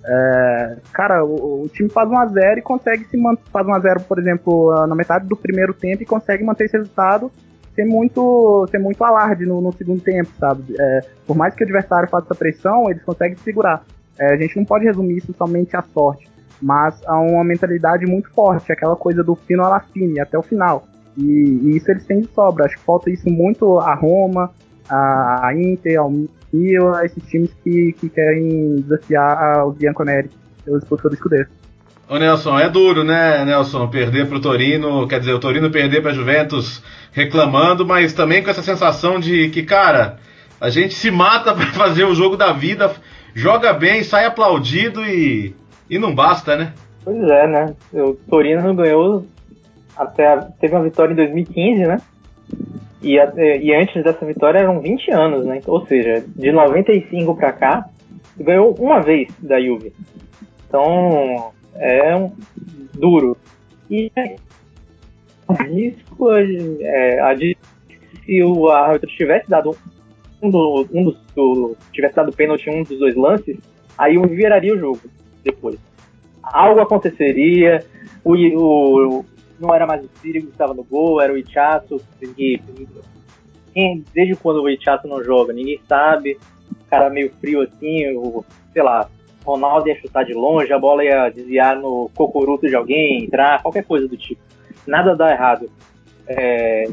É, cara, o, o, time faz 1x0 e consegue se manter. Faz 1x0, por exemplo, na metade do primeiro tempo e consegue manter esse resultado sem muito, sem muito alarde no, no segundo tempo, sabe? É, por mais que o adversário faça pressão, eles conseguem segurar. É, a gente não pode resumir isso somente à sorte, mas a uma mentalidade muito forte, aquela coisa do fino à la fine, até o final. E, e, isso eles têm de sobra. Acho que falta isso muito a Roma, a, a Inter, ao Milan, esses times que, que querem desafiar os Bianconeri disputa do escudeiro. Ô Nelson, é duro, né, Nelson, perder pro Torino, quer dizer, o Torino perder pra Juventus reclamando, mas também com essa sensação de que, cara, a gente se mata para fazer o jogo da vida, joga bem, sai aplaudido e, e não basta, né? Pois é, né? O Torino ganhou até teve uma vitória em 2015, né? E, e antes dessa vitória eram 20 anos, né? Ou seja, de 95 para cá, ganhou uma vez da Juve. Então, é um duro. E o risco, é, a de, se o árbitro tivesse dado um, do, um dos do, tivesse dado pênalti em um dos dois lances, aí viraria o jogo depois. Algo aconteceria, o, o, não era mais o Sirius que estava no gol, era o Ichaço, desde quando o Ichaço não joga, ninguém sabe, o cara meio frio assim, o, sei lá, Ronaldo ia chutar de longe, a bola ia desviar no cocoruto de alguém, entrar, qualquer coisa do tipo. Nada dá errado é,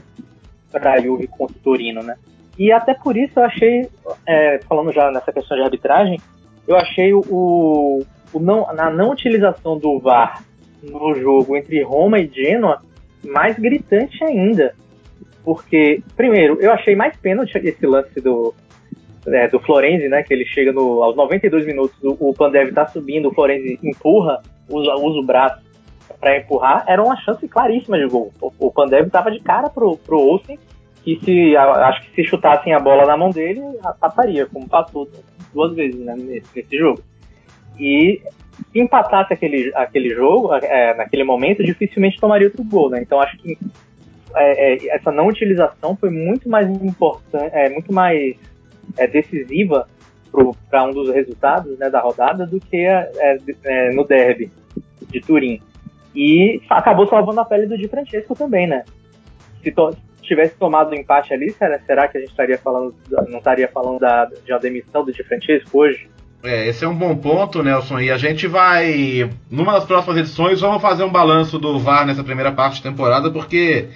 para Juve contra o Torino, né? E até por isso eu achei, é, falando já nessa questão de arbitragem, eu achei o, o não, a não utilização do VAR no jogo entre Roma e Genoa mais gritante ainda. Porque, primeiro, eu achei mais pênalti esse lance do, é, do Florenzi, né? Que ele chega no, aos 92 minutos, o, o Pandev tá subindo, o Florenzi empurra, usa, usa o braço para empurrar, era uma chance claríssima de gol. O, o Pandev tava de cara pro, pro Olsen, que se, acho que se chutassem a bola na mão dele, passaria, como passou duas vezes né, nesse, nesse jogo. E se empatasse aquele, aquele jogo, é, naquele momento, dificilmente tomaria outro gol, né? Então acho que é, é, essa não utilização foi muito mais importante, é, muito mais é, decisiva para um dos resultados né, da rodada do que é, é, no derby de Turim. E acabou salvando a pele do Di Francesco também, né? Se tivesse tomado o empate ali, será, será que a gente estaria falando, não estaria falando da, de uma demissão do Di Francesco hoje? É, esse é um bom ponto, Nelson. E a gente vai, numa das próximas edições, vamos fazer um balanço do VAR nessa primeira parte da temporada, porque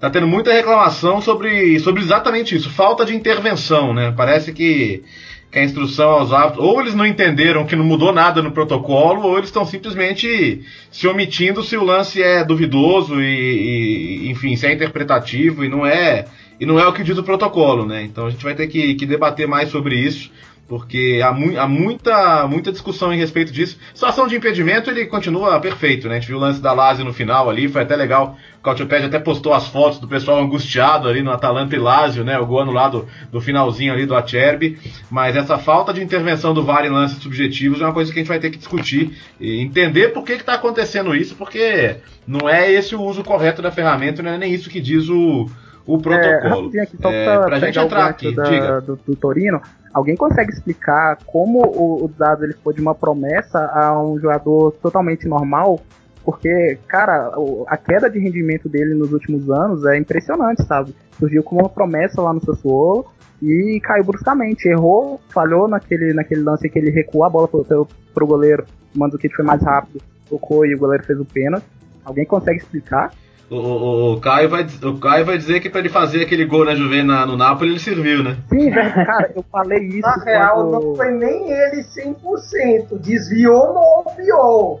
tá tendo muita reclamação sobre, sobre exatamente isso, falta de intervenção, né? Parece que, que a instrução aos árbitros, ou eles não entenderam que não mudou nada no protocolo, ou eles estão simplesmente se omitindo se o lance é duvidoso e, e, enfim, se é interpretativo e não é e não é o que diz o protocolo, né? Então a gente vai ter que, que debater mais sobre isso porque há, mu há, muita, muita discussão em respeito disso. Situação de impedimento, ele continua perfeito, né? A gente viu o lance da Lazio no final ali, foi até legal. O Cautiopédia até postou as fotos do pessoal angustiado ali no Atalanta e Lazio, né? O gol anulado do finalzinho ali do Acerbi. Mas essa falta de intervenção do VAR em lances subjetivos é uma coisa que a gente vai ter que discutir e entender por que está acontecendo isso, porque não é esse o uso correto da ferramenta, não é nem isso que diz o, o protocolo. É, aqui, só é, pra, pra gente entrar aqui, da, diga. Do, do Torino, Alguém consegue explicar como o, o Dado ele foi de uma promessa a um jogador totalmente normal? Porque, cara, a queda de rendimento dele nos últimos anos é impressionante, sabe? Surgiu como uma promessa lá no Sassuolo e caiu bruscamente. Errou, falhou naquele, naquele lance que ele recuou a bola pro, pro, pro goleiro, o Mandzukic foi mais rápido, tocou e o goleiro fez o pênalti. Alguém consegue explicar? O, o, o, Caio vai, o Caio vai dizer que para ele fazer aquele gol na Juventus no Napoli, ele serviu, né? Sim, cara, eu falei isso. Na real, quando... não foi nem ele 100%. Desviou no obviou.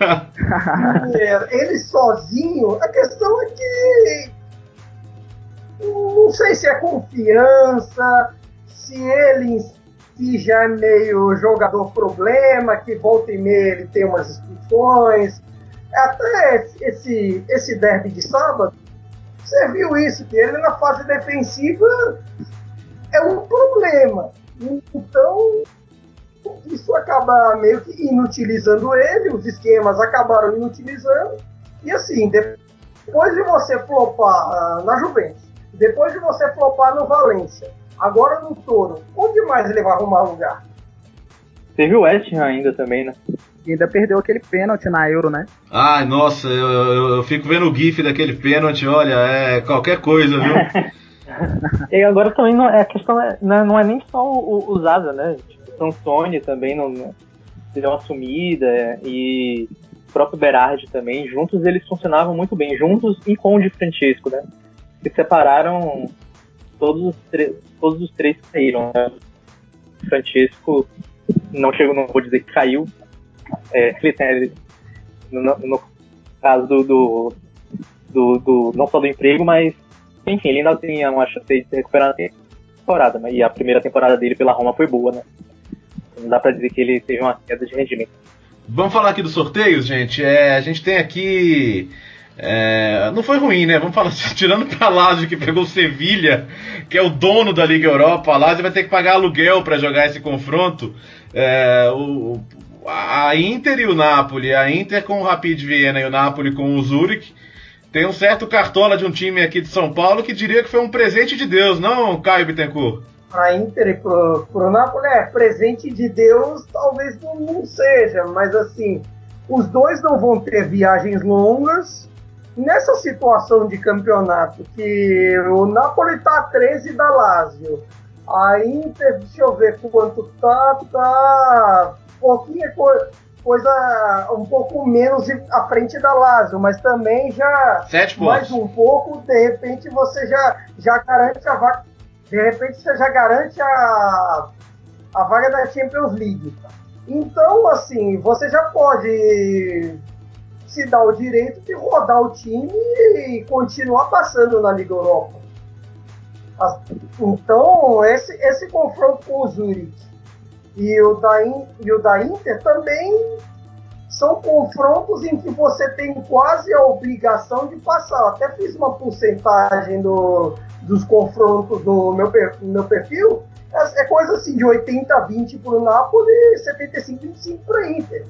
ele sozinho, a questão é que. Não sei se é confiança, se ele em si já é meio jogador problema, que volta e meia ele tem umas expulsões até esse, esse derby de sábado, você viu isso, que ele na fase defensiva é um problema. Então, isso acaba meio que inutilizando ele, os esquemas acabaram inutilizando. E assim, depois de você flopar uh, na Juventus, depois de você flopar no Valência, agora no Toro, onde mais ele vai arrumar lugar? Teve o West Ham ainda também, né? E ainda perdeu aquele pênalti na Euro, né? Ai, nossa, eu, eu, eu fico vendo o GIF daquele pênalti, olha, é qualquer coisa, viu? e agora também não, é, a questão é, não é nem só o, o Zaza, né? Tipo, Sansone também não, deu uma sumida e o próprio Berardi também, juntos eles funcionavam muito bem, juntos e com o Di Francesco, né? Se separaram, todos os, todos os três caíram, né? O Francesco não chegou, não vou dizer que caiu, é, no, no, caso do, do, do, do, não só do emprego, mas enfim, ele ainda tinha uma chance de se recuperar na temporada, mas, e a primeira temporada dele pela Roma foi boa, né? Não dá pra dizer que ele teve uma queda de rendimento. Vamos falar aqui dos sorteios, gente. É, a gente tem aqui. É, não foi ruim, né? Vamos falar assim, tirando pra Lazio que pegou o Sevilha, que é o dono da Liga Europa, a Lazio vai ter que pagar aluguel para jogar esse confronto. É, o, a Inter e o Napoli, a Inter com o Rapid Viena e o Napoli com o Zurich, tem um certo cartola de um time aqui de São Paulo que diria que foi um presente de Deus, não, Caio Bittencourt? A Inter e pro, pro Napoli é presente de Deus, talvez não, não seja, mas assim, os dois não vão ter viagens longas. Nessa situação de campeonato, que o Napoli tá a 13 da Lazio, a Inter, deixa eu ver quanto tá, tá pouquinha coisa, coisa um pouco menos à frente da Lazio, mas também já Sete mais um pouco, de repente você já, já garante a vaga, de repente você já garante a, a vaga da Champions League. Então, assim, você já pode se dar o direito de rodar o time e continuar passando na Liga Europa. Então, esse, esse confronto com o Zurich e o da, e o da Inter também são confrontos em que você tem quase a obrigação de passar. Eu até fiz uma porcentagem do, dos confrontos no meu, meu perfil. É, é coisa assim de 80 a 20 para o Napoli e 75 a 25 para Inter.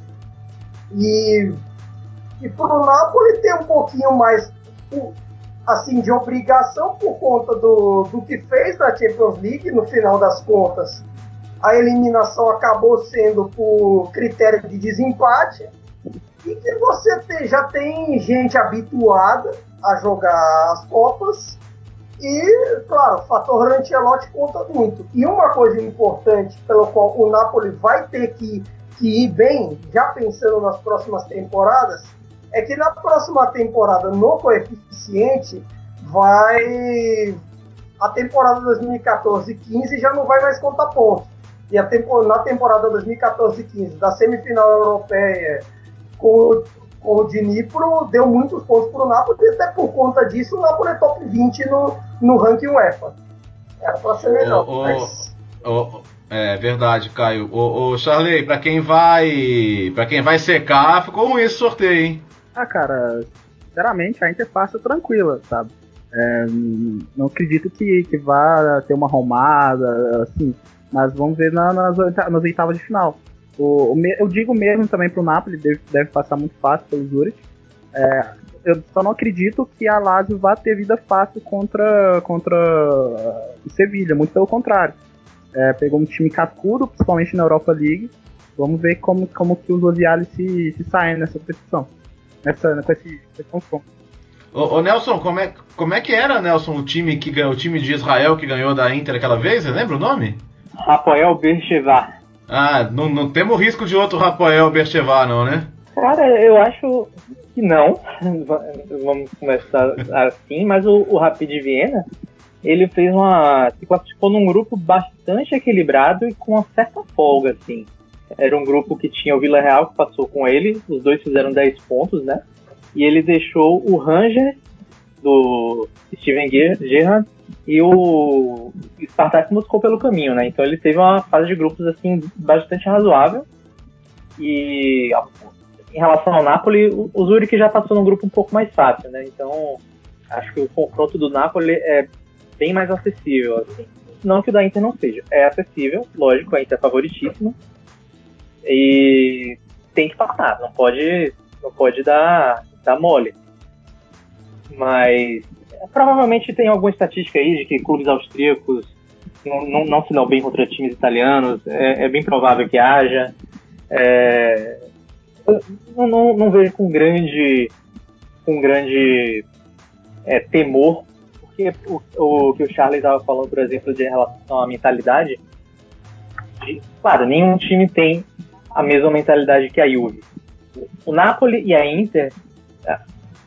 E, e para o Napoli ter um pouquinho mais assim de obrigação por conta do, do que fez na Champions League no final das contas a eliminação acabou sendo por critério de desempate e que você tem, já tem gente habituada a jogar as Copas e, claro, o fator Ancelotti conta muito. E uma coisa importante pelo qual o Napoli vai ter que, que ir bem, já pensando nas próximas temporadas, é que na próxima temporada, no coeficiente, vai. A temporada 2014-15 já não vai mais contar pontos e a tempo, na temporada 2014-15 da semifinal europeia com, com o Dnipro deu muitos pontos para o Napoli e até por conta disso o Napoli é top 20 no, no ranking UEFA. Era pra ser melhor, o, mas... o, é verdade, Caio. O, Charley, pra quem vai. para quem vai secar, ficou ruim esse sorteio, hein? Ah, cara, sinceramente a Inter passa tranquila, sabe? É, não acredito que, que vá ter uma romada, assim, mas vamos ver na, nas, nas oitavas de final. O, o, eu digo mesmo também pro Napoli, deve, deve passar muito fácil pelo Zurich. É, eu só não acredito que a Lazio vá ter vida fácil contra, contra o Sevilha, muito pelo contrário. É, pegou um time cascudo, principalmente na Europa League. Vamos ver como, como que os Osiali se, se saem nessa competição, nessa, com esse, com esse confronto. Ô, ô, Nelson, como é, como é que era, Nelson, o time que ganhou, o time de Israel que ganhou da Inter aquela vez? Você lembra o nome? Rafael Berchevá. Ah, não, não temos risco de outro Rafael Berchevá, não, né? Cara, eu acho que não. Vamos começar assim, mas o, o Rapid Viena, ele fez uma. se classificou num grupo bastante equilibrado e com uma certa folga, assim. Era um grupo que tinha o Vila Real que passou com ele, os dois fizeram 10 pontos, né? e ele deixou o Ranger do Steven Gerrard e o Spartak Moscou pelo caminho, né? Então ele teve uma fase de grupos assim bastante razoável e em relação ao Napoli, o Zurich já passou num grupo um pouco mais fácil, né? Então acho que o confronto do Napoli é bem mais acessível, assim. Não que o da Inter não seja, é acessível, lógico, a Inter é favoritíssima e tem que passar, não pode, não pode dar tá mole. Mas provavelmente tem alguma estatística aí de que clubes austríacos não, não, não se dão bem contra times italianos. É, é bem provável que haja. É, não, não, não, vejo com grande, com grande é, temor, porque o, o, que o Charlie estava falando, por exemplo, de relação à mentalidade, de, claro, nenhum time tem a mesma mentalidade que a Juve. O Napoli e a Inter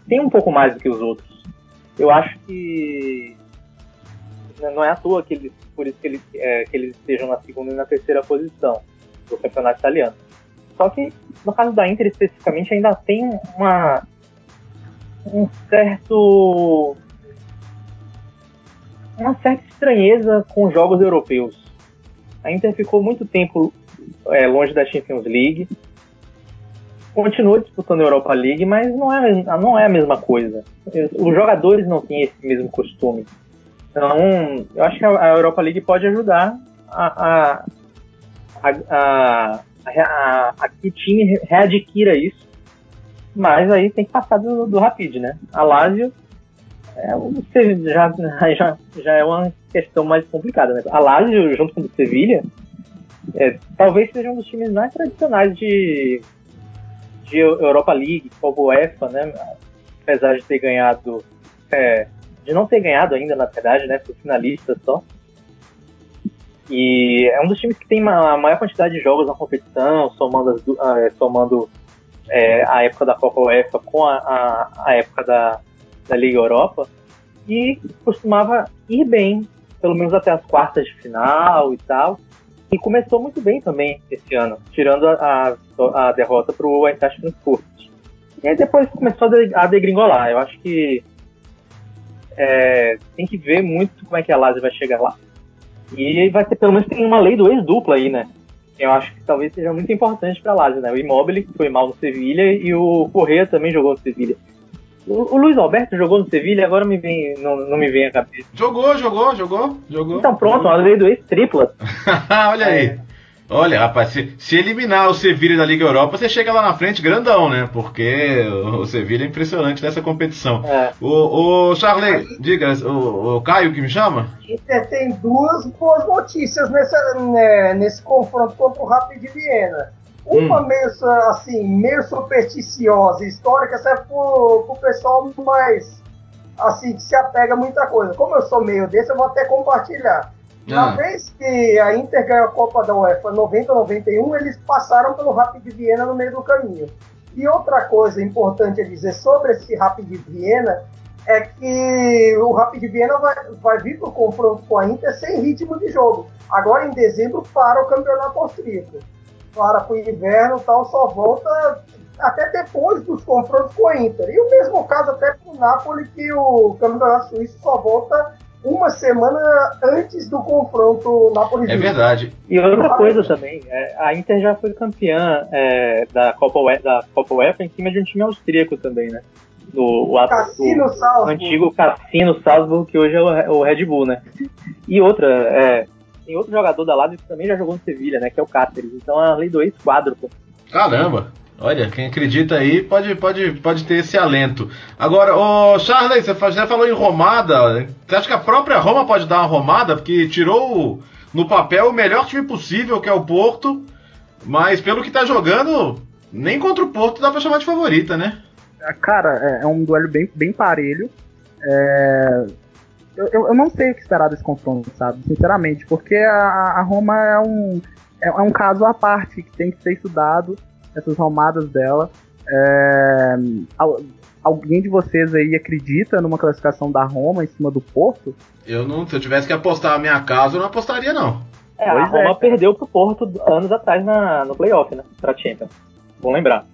tem um pouco mais do que os outros. Eu acho que não é à toa que eles, por isso que eles, é, que eles estejam na segunda e na terceira posição do campeonato italiano. Só que no caso da Inter especificamente ainda tem uma um certo uma certa estranheza com jogos europeus. A Inter ficou muito tempo é, longe da Champions League, continua disputando a Europa League, mas não é, não é a mesma coisa. Os jogadores não têm esse mesmo costume. Então, eu acho que a Europa League pode ajudar a, a, a, a, a que o time readquira isso. Mas aí tem que passar do, do Rapid, né? A Lazio é, já, já, já é uma questão mais complicada. Né? A Lazio, junto com o Sevilha, é, talvez seja um dos times mais tradicionais de, de Europa League, Copa UEFA, né? Apesar de ter ganhado, é, de não ter ganhado ainda, na verdade, né? Foi finalista só. E é um dos times que tem a maior quantidade de jogos na competição, somando, as, uh, somando é, a época da Copa UEFA com a, a, a época da, da Liga Europa. E costumava ir bem, pelo menos até as quartas de final e tal. E começou muito bem também esse ano, tirando a, a, a derrota para o Eintracht Frankfurt. E aí depois começou a, degringolar. Eu acho que é, tem que ver muito como é que a Lazio vai chegar lá. E vai ter, pelo menos, tem uma lei do ex-dupla aí, né? Eu acho que talvez seja muito importante para a Lazio, né? O Immobile, que foi mal no Sevilha, e o Correa também jogou no Sevilha. O, o Luiz Alberto jogou no Sevilha, agora me vem, não, não me vem a cabeça. Jogou, jogou, jogou, jogou. Então pronto, a lei do ex-tripla. Olha é. aí. Olha, rapaz, se, se, eliminar o Sevilha da Liga Europa, você chega lá na frente grandão, né? Porque o, o Sevilha é impressionante nessa competição. É. O, o Charley, diga, o, o, Caio que me chama? Inter tem duas boas notícias nessa, né, nesse confronto contra o Rapid de Viena. Uma hum. meio, assim, meio supersticiosa, histórica, serve pro, pro pessoal mais, assim, que se apega a muita coisa. Como eu sou meio desse, eu vou até compartilhar. Na ah. vez que a Inter ganhou a Copa da UEFA 90-91, eles passaram pelo Rapid Viena no meio do caminho. E outra coisa importante a dizer sobre esse Rapid Viena é que o Rapid Viena vai, vai vir para o confronto com a Inter sem ritmo de jogo. Agora em dezembro para o campeonato austríaco para o inverno tal, só volta até depois dos confrontos com a Inter. E o mesmo caso até para o Napoli, que o campeonato suíço só volta uma semana antes do confronto Napoli. É verdade. E outra coisa também, é, a Inter já foi campeã é, da Copa UEFA, da Copa UEFA em cima de um time austríaco também, né? Do, o, Cassino o, Salzburg. antigo Cassino Salzburg, que hoje é o, o Red Bull, né? E outra, é, tem outro jogador da Lazio que também já jogou no Sevilha, né? Que é o Cáceres. Então a lei do ex quádruplo. Caramba! Olha, quem acredita aí pode, pode, pode ter esse alento. Agora, ô Charles, você já falou em romada. Você acha que a própria Roma pode dar uma romada? Porque tirou no papel o melhor time possível, que é o Porto. Mas pelo que tá jogando, nem contra o Porto dá pra chamar de favorita, né? Cara, é, é um duelo bem, bem parelho. É, eu, eu não sei o que esperar desse confronto, sabe? Sinceramente, porque a, a Roma é um, é, é um caso à parte que tem que ser estudado essas romadas dela. É, alguém de vocês aí acredita numa classificação da Roma em cima do Porto? Eu não, se eu tivesse que apostar a minha casa, eu não apostaria não. É, a Roma é. perdeu pro Porto anos atrás na, no playoff, né? Pra Champions. Bom lembrar.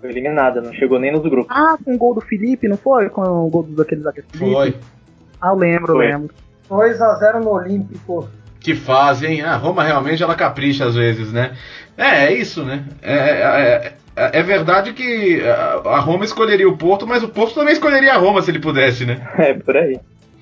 Foi eliminada, não chegou nem nos grupos. Ah, com o gol do Felipe, não foi? Com o gol daqueles aquecidos? Foi. Ah, eu lembro, foi. lembro. 2x0 no Olímpico. Que fase, hein? A Roma realmente ela capricha às vezes, né? É, é isso, né? É, é, é, é, verdade que a Roma escolheria o Porto, mas o Porto também escolheria a Roma se ele pudesse, né? É, por aí.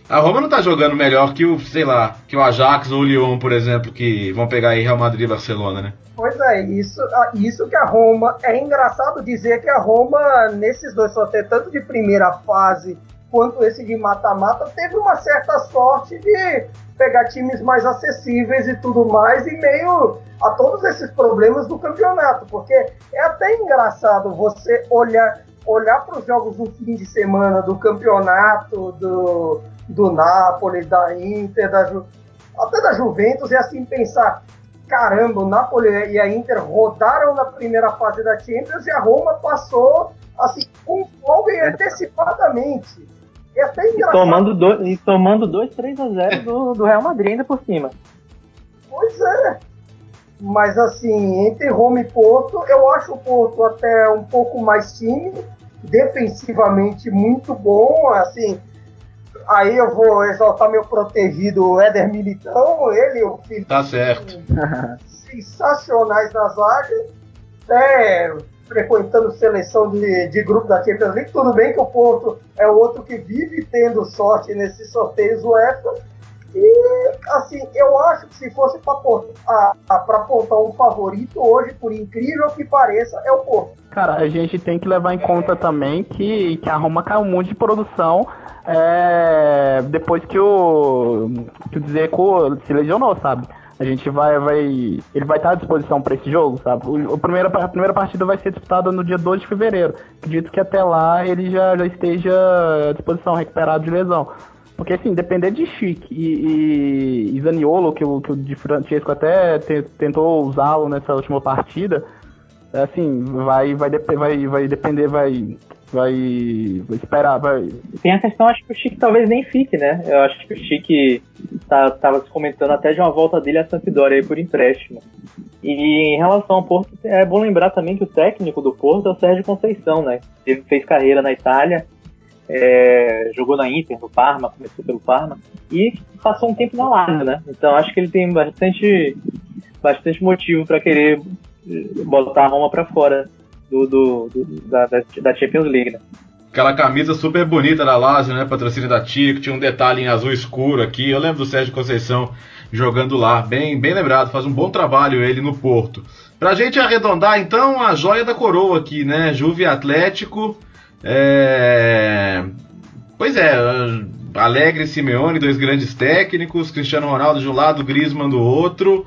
A Roma não tá jogando melhor que o, sei lá, que o Ajax ou o Lyon, por exemplo, que vão pegar aí Real Madrid e Barcelona, né? Pois é, isso, isso que a Roma. É engraçado dizer que a Roma, nesses dois sorteios, tanto de primeira fase quanto esse de mata-mata, teve uma certa sorte de pegar times mais acessíveis e tudo mais, e meio a todos esses problemas do campeonato, porque é até engraçado você olhar olhar para os jogos do fim de semana do campeonato do, do Napoli, da Inter, da Ju, até da Juventus e assim pensar caramba, o Napoli e a Inter rodaram na primeira fase da Champions e a Roma passou assim com folga e antecipadamente. É engraçado. E tomando, do, e tomando 2, 3 a 0 do, do Real Madrid ainda por cima. Pois é. Mas assim, entre Roma e Porto, eu acho o Porto até um pouco mais time, defensivamente muito bom, assim. Aí eu vou exaltar meu protegido Éder Militão, ele o filho. Tá certo. Sensacionais na zaga. Até frequentando seleção de, de grupo da Champions League. Tudo bem que o Porto é o outro que vive tendo sorte nesses sorteios UEFA. E, assim, eu acho que se fosse para apontar um favorito hoje, por incrível que pareça, é o Porto. Cara, a gente tem que levar em conta também que, que a Roma caiu muito de produção é, depois que o, que o Dzeko se lesionou, sabe? A gente vai, vai. Ele vai estar à disposição para esse jogo, sabe? O, o primeira, a primeira partida vai ser disputada no dia 2 de fevereiro. Acredito que até lá ele já, já esteja à disposição, recuperado de lesão. Porque, assim, depender de Chic e, e, e Zaniolo, que o, que o Di Francesco até te, tentou usá-lo nessa última partida, assim, vai, vai, vai, vai depender, vai, vai, vai esperar, vai. Tem a questão, acho que o Chique talvez nem fique, né? Eu acho que o Chique tá, tava se comentando até de uma volta dele a Sampdoria aí por empréstimo. E em relação ao Porto, é bom lembrar também que o técnico do Porto é o Sérgio Conceição, né? Ele fez carreira na Itália, é, jogou na Inter, no Parma, começou pelo Parma, e passou um tempo na Lazio, né? Então acho que ele tem bastante, bastante motivo para querer botar a Roma para fora do, do, do da, da, Champions League, né? Aquela camisa super bonita da Lazio, né? Patrocínio da que tinha um detalhe em azul escuro aqui. Eu lembro do Sérgio Conceição jogando lá. Bem, bem lembrado, faz um bom trabalho ele no Porto. Pra gente arredondar, então, a joia da coroa aqui, né? Juve Atlético. É... Pois é, Alegre e Simeone, dois grandes técnicos. Cristiano Ronaldo de um lado, Griezmann do outro.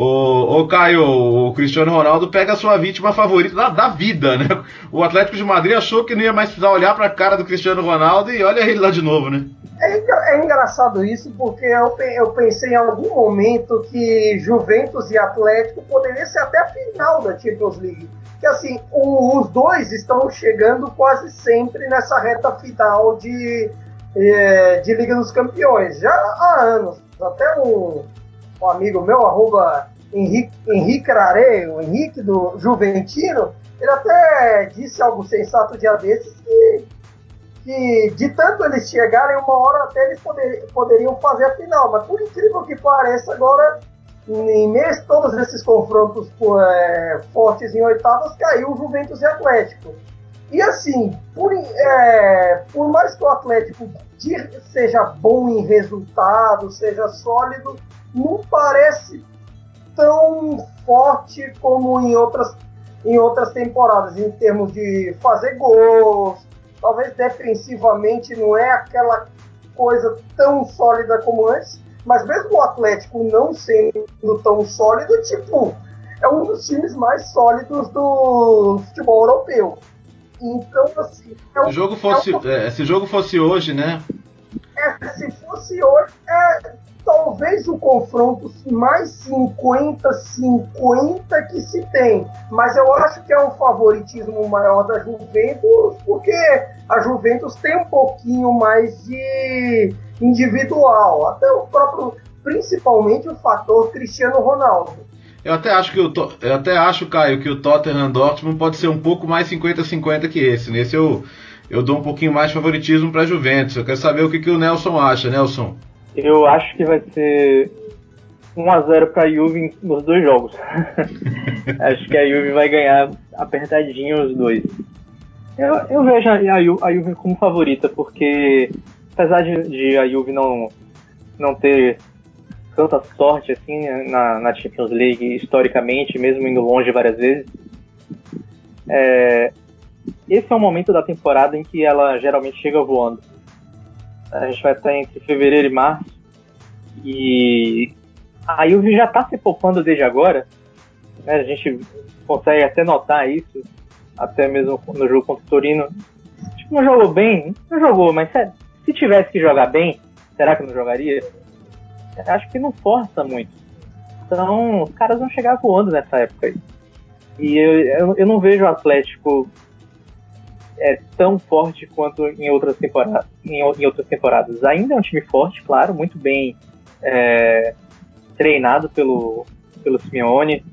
Ô Caio, o Cristiano Ronaldo pega a sua vítima favorita da, da, vida, né? O Atlético de Madrid achou que não ia mais precisar olhar para a cara do Cristiano Ronaldo e olha ele lá de novo, né? É, é engraçado isso porque eu, eu, pensei em algum momento que Juventus e Atlético poderia ser até a final da Champions League. Que assim, o, os dois estão chegando quase sempre nessa reta final de, é, de Liga dos Campeões, já há anos. Até um um amigo meu, arroba Henrique, Henrique o Henrique do Juventino, ele até disse algo sensato dia desses que que de tanto eles chegarem, uma hora até eles poder, poderiam fazer a final. Mas por incrível que pareça, agora, em meio todos esses confrontos é, fortes em oitavas, caiu o Juventus e Atlético. E assim, por, é, por mais que o Atlético seja bom em resultado, seja sólido, não parece tão forte como em outras, em outras temporadas, em termos de fazer gols. Talvez defensivamente não é aquela coisa tão sólida como antes, mas mesmo o Atlético não sendo tão sólido, tipo, é um dos times mais sólidos do futebol europeu. Então, assim. É um, se, o jogo fosse, é um... é, se jogo fosse hoje, né? É, se fosse hoje, é, talvez o confronto mais 50-50 que se tem. Mas eu acho que é um favoritismo maior da Juventus, porque a Juventus tem um pouquinho mais de individual. Até o próprio, principalmente o fator Cristiano Ronaldo. Eu até acho que o eu até acho, Caio, que o Tottenham Dortmund pode ser um pouco mais 50-50 que esse. Nesse eu, eu dou um pouquinho mais favoritismo para a Juventus. Eu quero saber o que, que o Nelson acha, Nelson. Eu acho que vai ser 1 a 0 para a Juve nos dois jogos. acho que a Juve vai ganhar apertadinho os dois. Eu, eu vejo a Juve, a Juve como favorita, porque apesar de, de a Juve não, não ter tanta sorte assim né, na, na Champions League historicamente, mesmo indo longe várias vezes. É, esse é o momento da temporada em que ela geralmente chega voando. A gente vai estar entre fevereiro e março e a Juve já está se poupando desde agora. Né? A gente consegue até notar isso, até mesmo no jogo contra o Torino. Tipo, não jogou bem? Não jogou, mas se tivesse que jogar bem, será que não jogaria? Acho que não força muito. Então, os caras vão chegar voando nessa época aí. E eu, eu, eu não vejo o Atlético é, tão forte quanto em outras, temporadas, em, em, outras temporadas. Ainda é um time forte, claro, muito bem é, treinado pelo, pelo Simeone,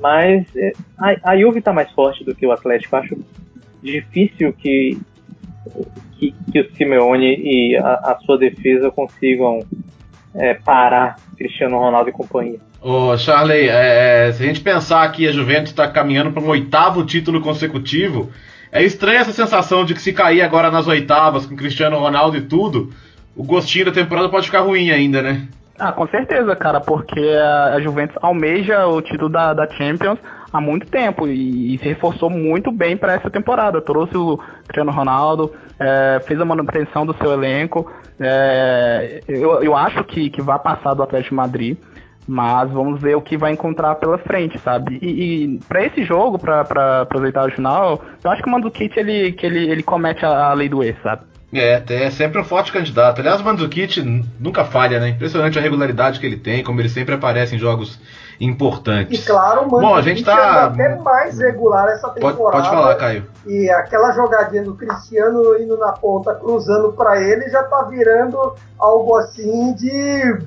mas é, a, a Juve está mais forte do que o Atlético. Acho difícil que, que, que o Simeone e a, a sua defesa consigam é, parar Cristiano Ronaldo e companhia. Ô, Charley, é, é, se a gente pensar que a Juventus está caminhando para um oitavo título consecutivo, é estranha essa sensação de que se cair agora nas oitavas com Cristiano Ronaldo e tudo, o gostinho da temporada pode ficar ruim ainda, né? Ah, com certeza, cara, porque a Juventus almeja o título da, da Champions há muito tempo e, e se reforçou muito bem para essa temporada. Trouxe o Cristiano Ronaldo, é, fez a manutenção do seu elenco. É, eu, eu acho que, que vai passar do Atlético de Madrid. Mas vamos ver o que vai encontrar pela frente, sabe? E, e para esse jogo, para aproveitar o final, eu acho que o Mandzukic ele, que ele, ele comete a, a lei do ex, sabe? É, é sempre um forte candidato. Aliás, o Mandzukic nunca falha, né? Impressionante a regularidade que ele tem, como ele sempre aparece em jogos importantes. E claro, mano, Bom, a gente tá até mais regular essa temporada. Pode, pode falar, Caio. E aquela jogadinha do Cristiano indo na ponta, cruzando para ele, já tá virando algo assim de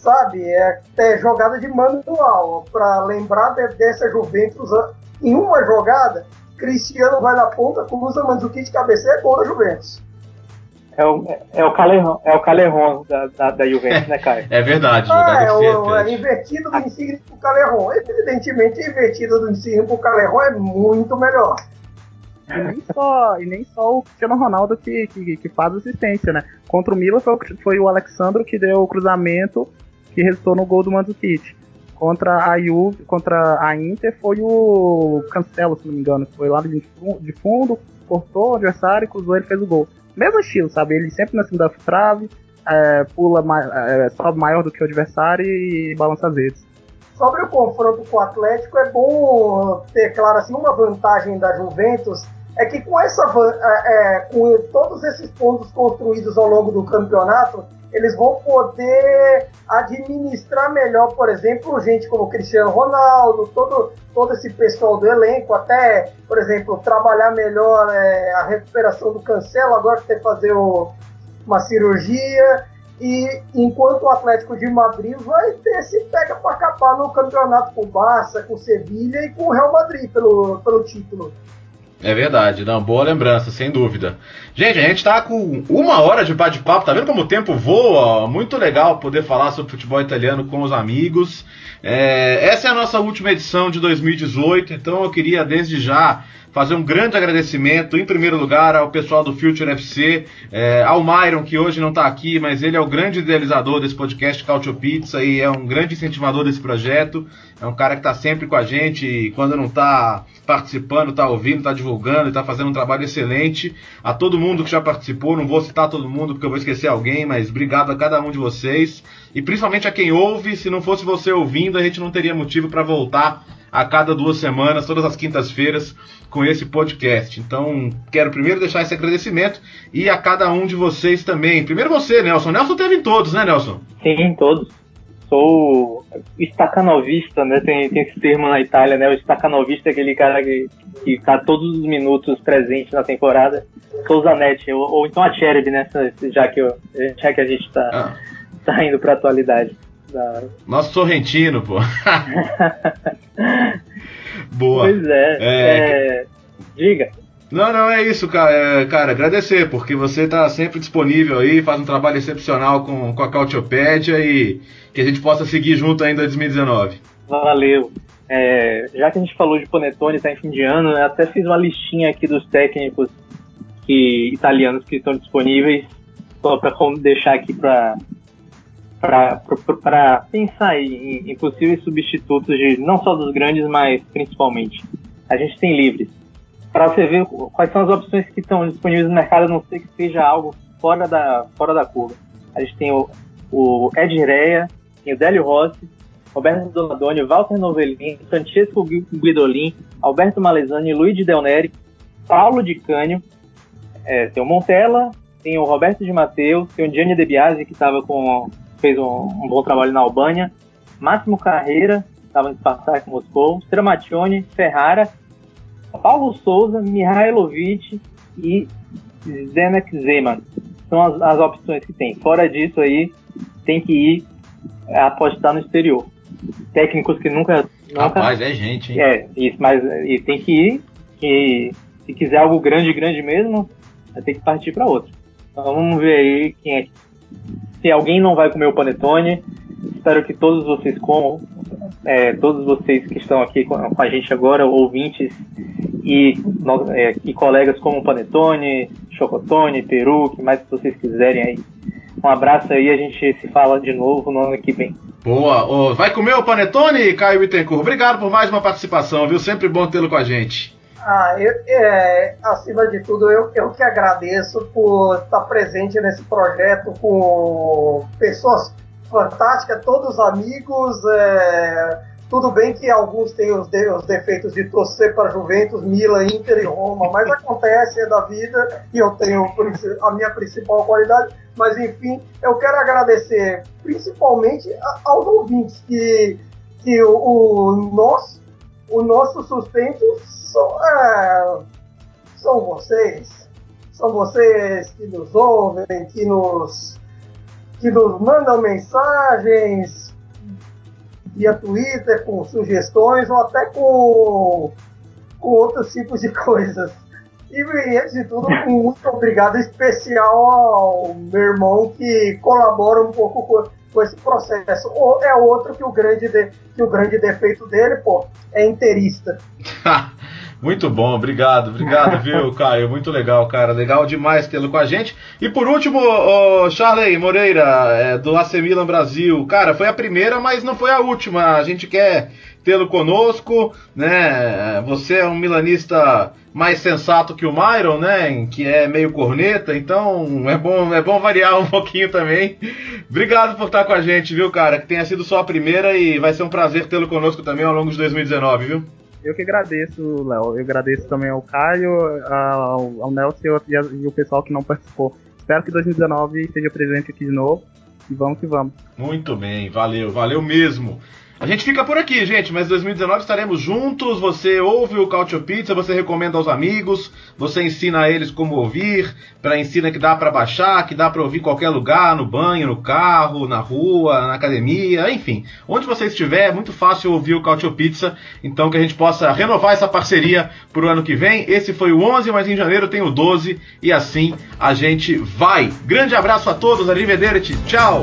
sabe, é, é jogada de manual. Para lembrar de, dessa Juventus em uma jogada, Cristiano vai na ponta, cruza, Mandzukic de cabeceia, é gol da Juventus. É o, é o Calerron, é o Calerron da, da, da Juventus, né, Caio? É verdade. Ah, é o é invertido do Insigne pro Calerron. Evidentemente, invertido do Insigne pro Calerron é muito melhor. E nem só, e nem só o Cristiano Ronaldo que, que, que faz assistência, né? Contra o Milan foi, foi o Alexandro que deu o cruzamento que resultou no gol do Mandzukic. Contra a Juve, contra a Inter foi o Cancelo, se não me engano. Foi lá de fundo, cortou o adversário, cruzou e fez o gol mesmo estilo, sabe? Ele sempre na segunda trave, é, pula, é, sobe maior do que o adversário e balança as redes. Sobre o confronto com o Atlético, é bom ter claro assim, uma vantagem da Juventus é que com essa é, é, com todos esses pontos construídos ao longo do campeonato, eles vão poder administrar melhor, por exemplo, gente como Cristiano Ronaldo, todo, todo esse pessoal do elenco, até, por exemplo, trabalhar melhor é, a recuperação do Cancelo, agora que tem que fazer o, uma cirurgia. E enquanto o Atlético de Madrid vai ter se pega para acabar no campeonato com o Barça, com o Sevilha e com o Real Madrid pelo, pelo título. É verdade, não, boa lembrança, sem dúvida. Gente, a gente tá com uma hora de bate-papo, tá vendo como o tempo voa? Muito legal poder falar sobre futebol italiano com os amigos. É, essa é a nossa última edição de 2018, então eu queria desde já fazer um grande agradecimento, em primeiro lugar, ao pessoal do Future FC, é, ao Myron, que hoje não está aqui, mas ele é o grande idealizador desse podcast Cautio Pizza e é um grande incentivador desse projeto. É um cara que está sempre com a gente e quando não está participando, está ouvindo, está divulgando e está fazendo um trabalho excelente. A todo mundo que já participou, não vou citar todo mundo porque eu vou esquecer alguém, mas obrigado a cada um de vocês. E principalmente a quem ouve, se não fosse você ouvindo, a gente não teria motivo para voltar a cada duas semanas, todas as quintas-feiras, com esse podcast. Então, quero primeiro deixar esse agradecimento e a cada um de vocês também. Primeiro você, Nelson. Nelson teve em todos, né, Nelson? Sim, em todos. Sou estacanovista, né? Tem, tem esse termo na Itália, né? O estacanovista é aquele cara que, que tá todos os minutos presente na temporada. Sou o Zanetti, ou, ou então a Cherub, né? Já que, eu, já que a gente tá, ah. Tá indo pra atualidade. Da... Nosso Sorrentino, pô. Boa. Pois é. é... é... Diga. Não, não, é isso, cara. É, cara, agradecer, porque você está sempre disponível aí, faz um trabalho excepcional com, com a Cautiopédia e que a gente possa seguir junto ainda em 2019. Valeu. É, já que a gente falou de Panetone, tá em fim de ano, eu até fiz uma listinha aqui dos técnicos que, italianos que estão disponíveis, só para deixar aqui para para pensar em, em, possíveis substitutos de não só dos grandes, mas principalmente. A gente tem livres. Para você ver quais são as opções que estão disponíveis no mercado, a não ser que seja algo fora da, fora da curva. A gente tem o, o Ed tem o Délio Rossi, Roberto Donadoni, Walter Novellin, Francesco Guidolin, Alberto Malesani, Luigi Del Neri, Paulo Di Cânio, é, tem o Montella, tem o Roberto de Matteo, tem o Gianni De Biasi, que estava com fez um, um, bom trabalho na Albânia, Máximo Carreira, estava no Spartak Moscou, Stramatione, Ferrara, Paulo Souza, Mihailovic e Zenek Zeman. São as, as, opções que tem. Fora disso aí, tem que ir apostar no exterior. Técnicos que nunca... nunca Rapaz, é gente, hein? É, isso, mas e tem que ir, e se quiser algo grande, grande mesmo, vai ter que partir para outro. Então vamos ver aí quem é se alguém não vai comer o panetone, espero que todos vocês comam, é, todos vocês que estão aqui com, a gente agora, ouvintes e, é, e colegas como panetone, chocotone, peru, que mais vocês quiserem aí. Um abraço aí, a gente se fala de novo no ano que vem. Boa. Oh, vai comer o panetone, Caio Bittencourt? Obrigado por mais uma participação, viu? Sempre bom tê-lo com a gente. Ah, eu, é, acima de tudo, eu, eu que agradeço por estar presente nesse projeto com pessoas fantásticas, todos amigos. É, tudo bem que alguns têm os, de, os defeitos de torcer para Juventus, Milan, Inter e Roma, mas acontece, é da vida e eu tenho a minha principal qualidade. Mas enfim, eu quero agradecer principalmente aos ouvintes que, que o, o nosso, o nosso sustento são, é, são vocês. São vocês que nos ouvem, que nos, que nos mandam mensagens via Twitter com sugestões ou até com, com outros tipos de coisas. E, antes de tudo, muito obrigado especial ao meu irmão que colabora um pouco com, com esse processo. Ou é outro que o grande, de, que o grande defeito dele, pô, é inteirista. Muito bom, obrigado, obrigado, viu, Caio? Muito legal, cara. Legal demais tê-lo com a gente. E por último, o Charley Moreira, é, do AC Milan Brasil. Cara, foi a primeira, mas não foi a última. A gente quer tê-lo conosco, né? Você é um milanista mais sensato que o Myron, né? Que é meio corneta, então é bom, é bom variar um pouquinho também. Obrigado por estar com a gente, viu, cara? Que tenha sido só a primeira e vai ser um prazer tê-lo conosco também ao longo de 2019, viu? Eu que agradeço, Léo. Eu agradeço também ao Caio, ao, ao Nelson e, ao, e o pessoal que não participou. Espero que 2019 esteja presente aqui de novo. E vamos que vamos. Muito bem, valeu, valeu mesmo. A gente fica por aqui, gente, mas 2019 estaremos juntos. Você ouve o Cautio Pizza, você recomenda aos amigos, você ensina a eles como ouvir, para ensina que dá para baixar, que dá para ouvir em qualquer lugar, no banho, no carro, na rua, na academia, enfim. Onde você estiver, é muito fácil ouvir o Cautio Pizza, então que a gente possa renovar essa parceria pro ano que vem. Esse foi o 11, mas em janeiro tem o 12 e assim a gente vai. Grande abraço a todos, arrivederci, tchau!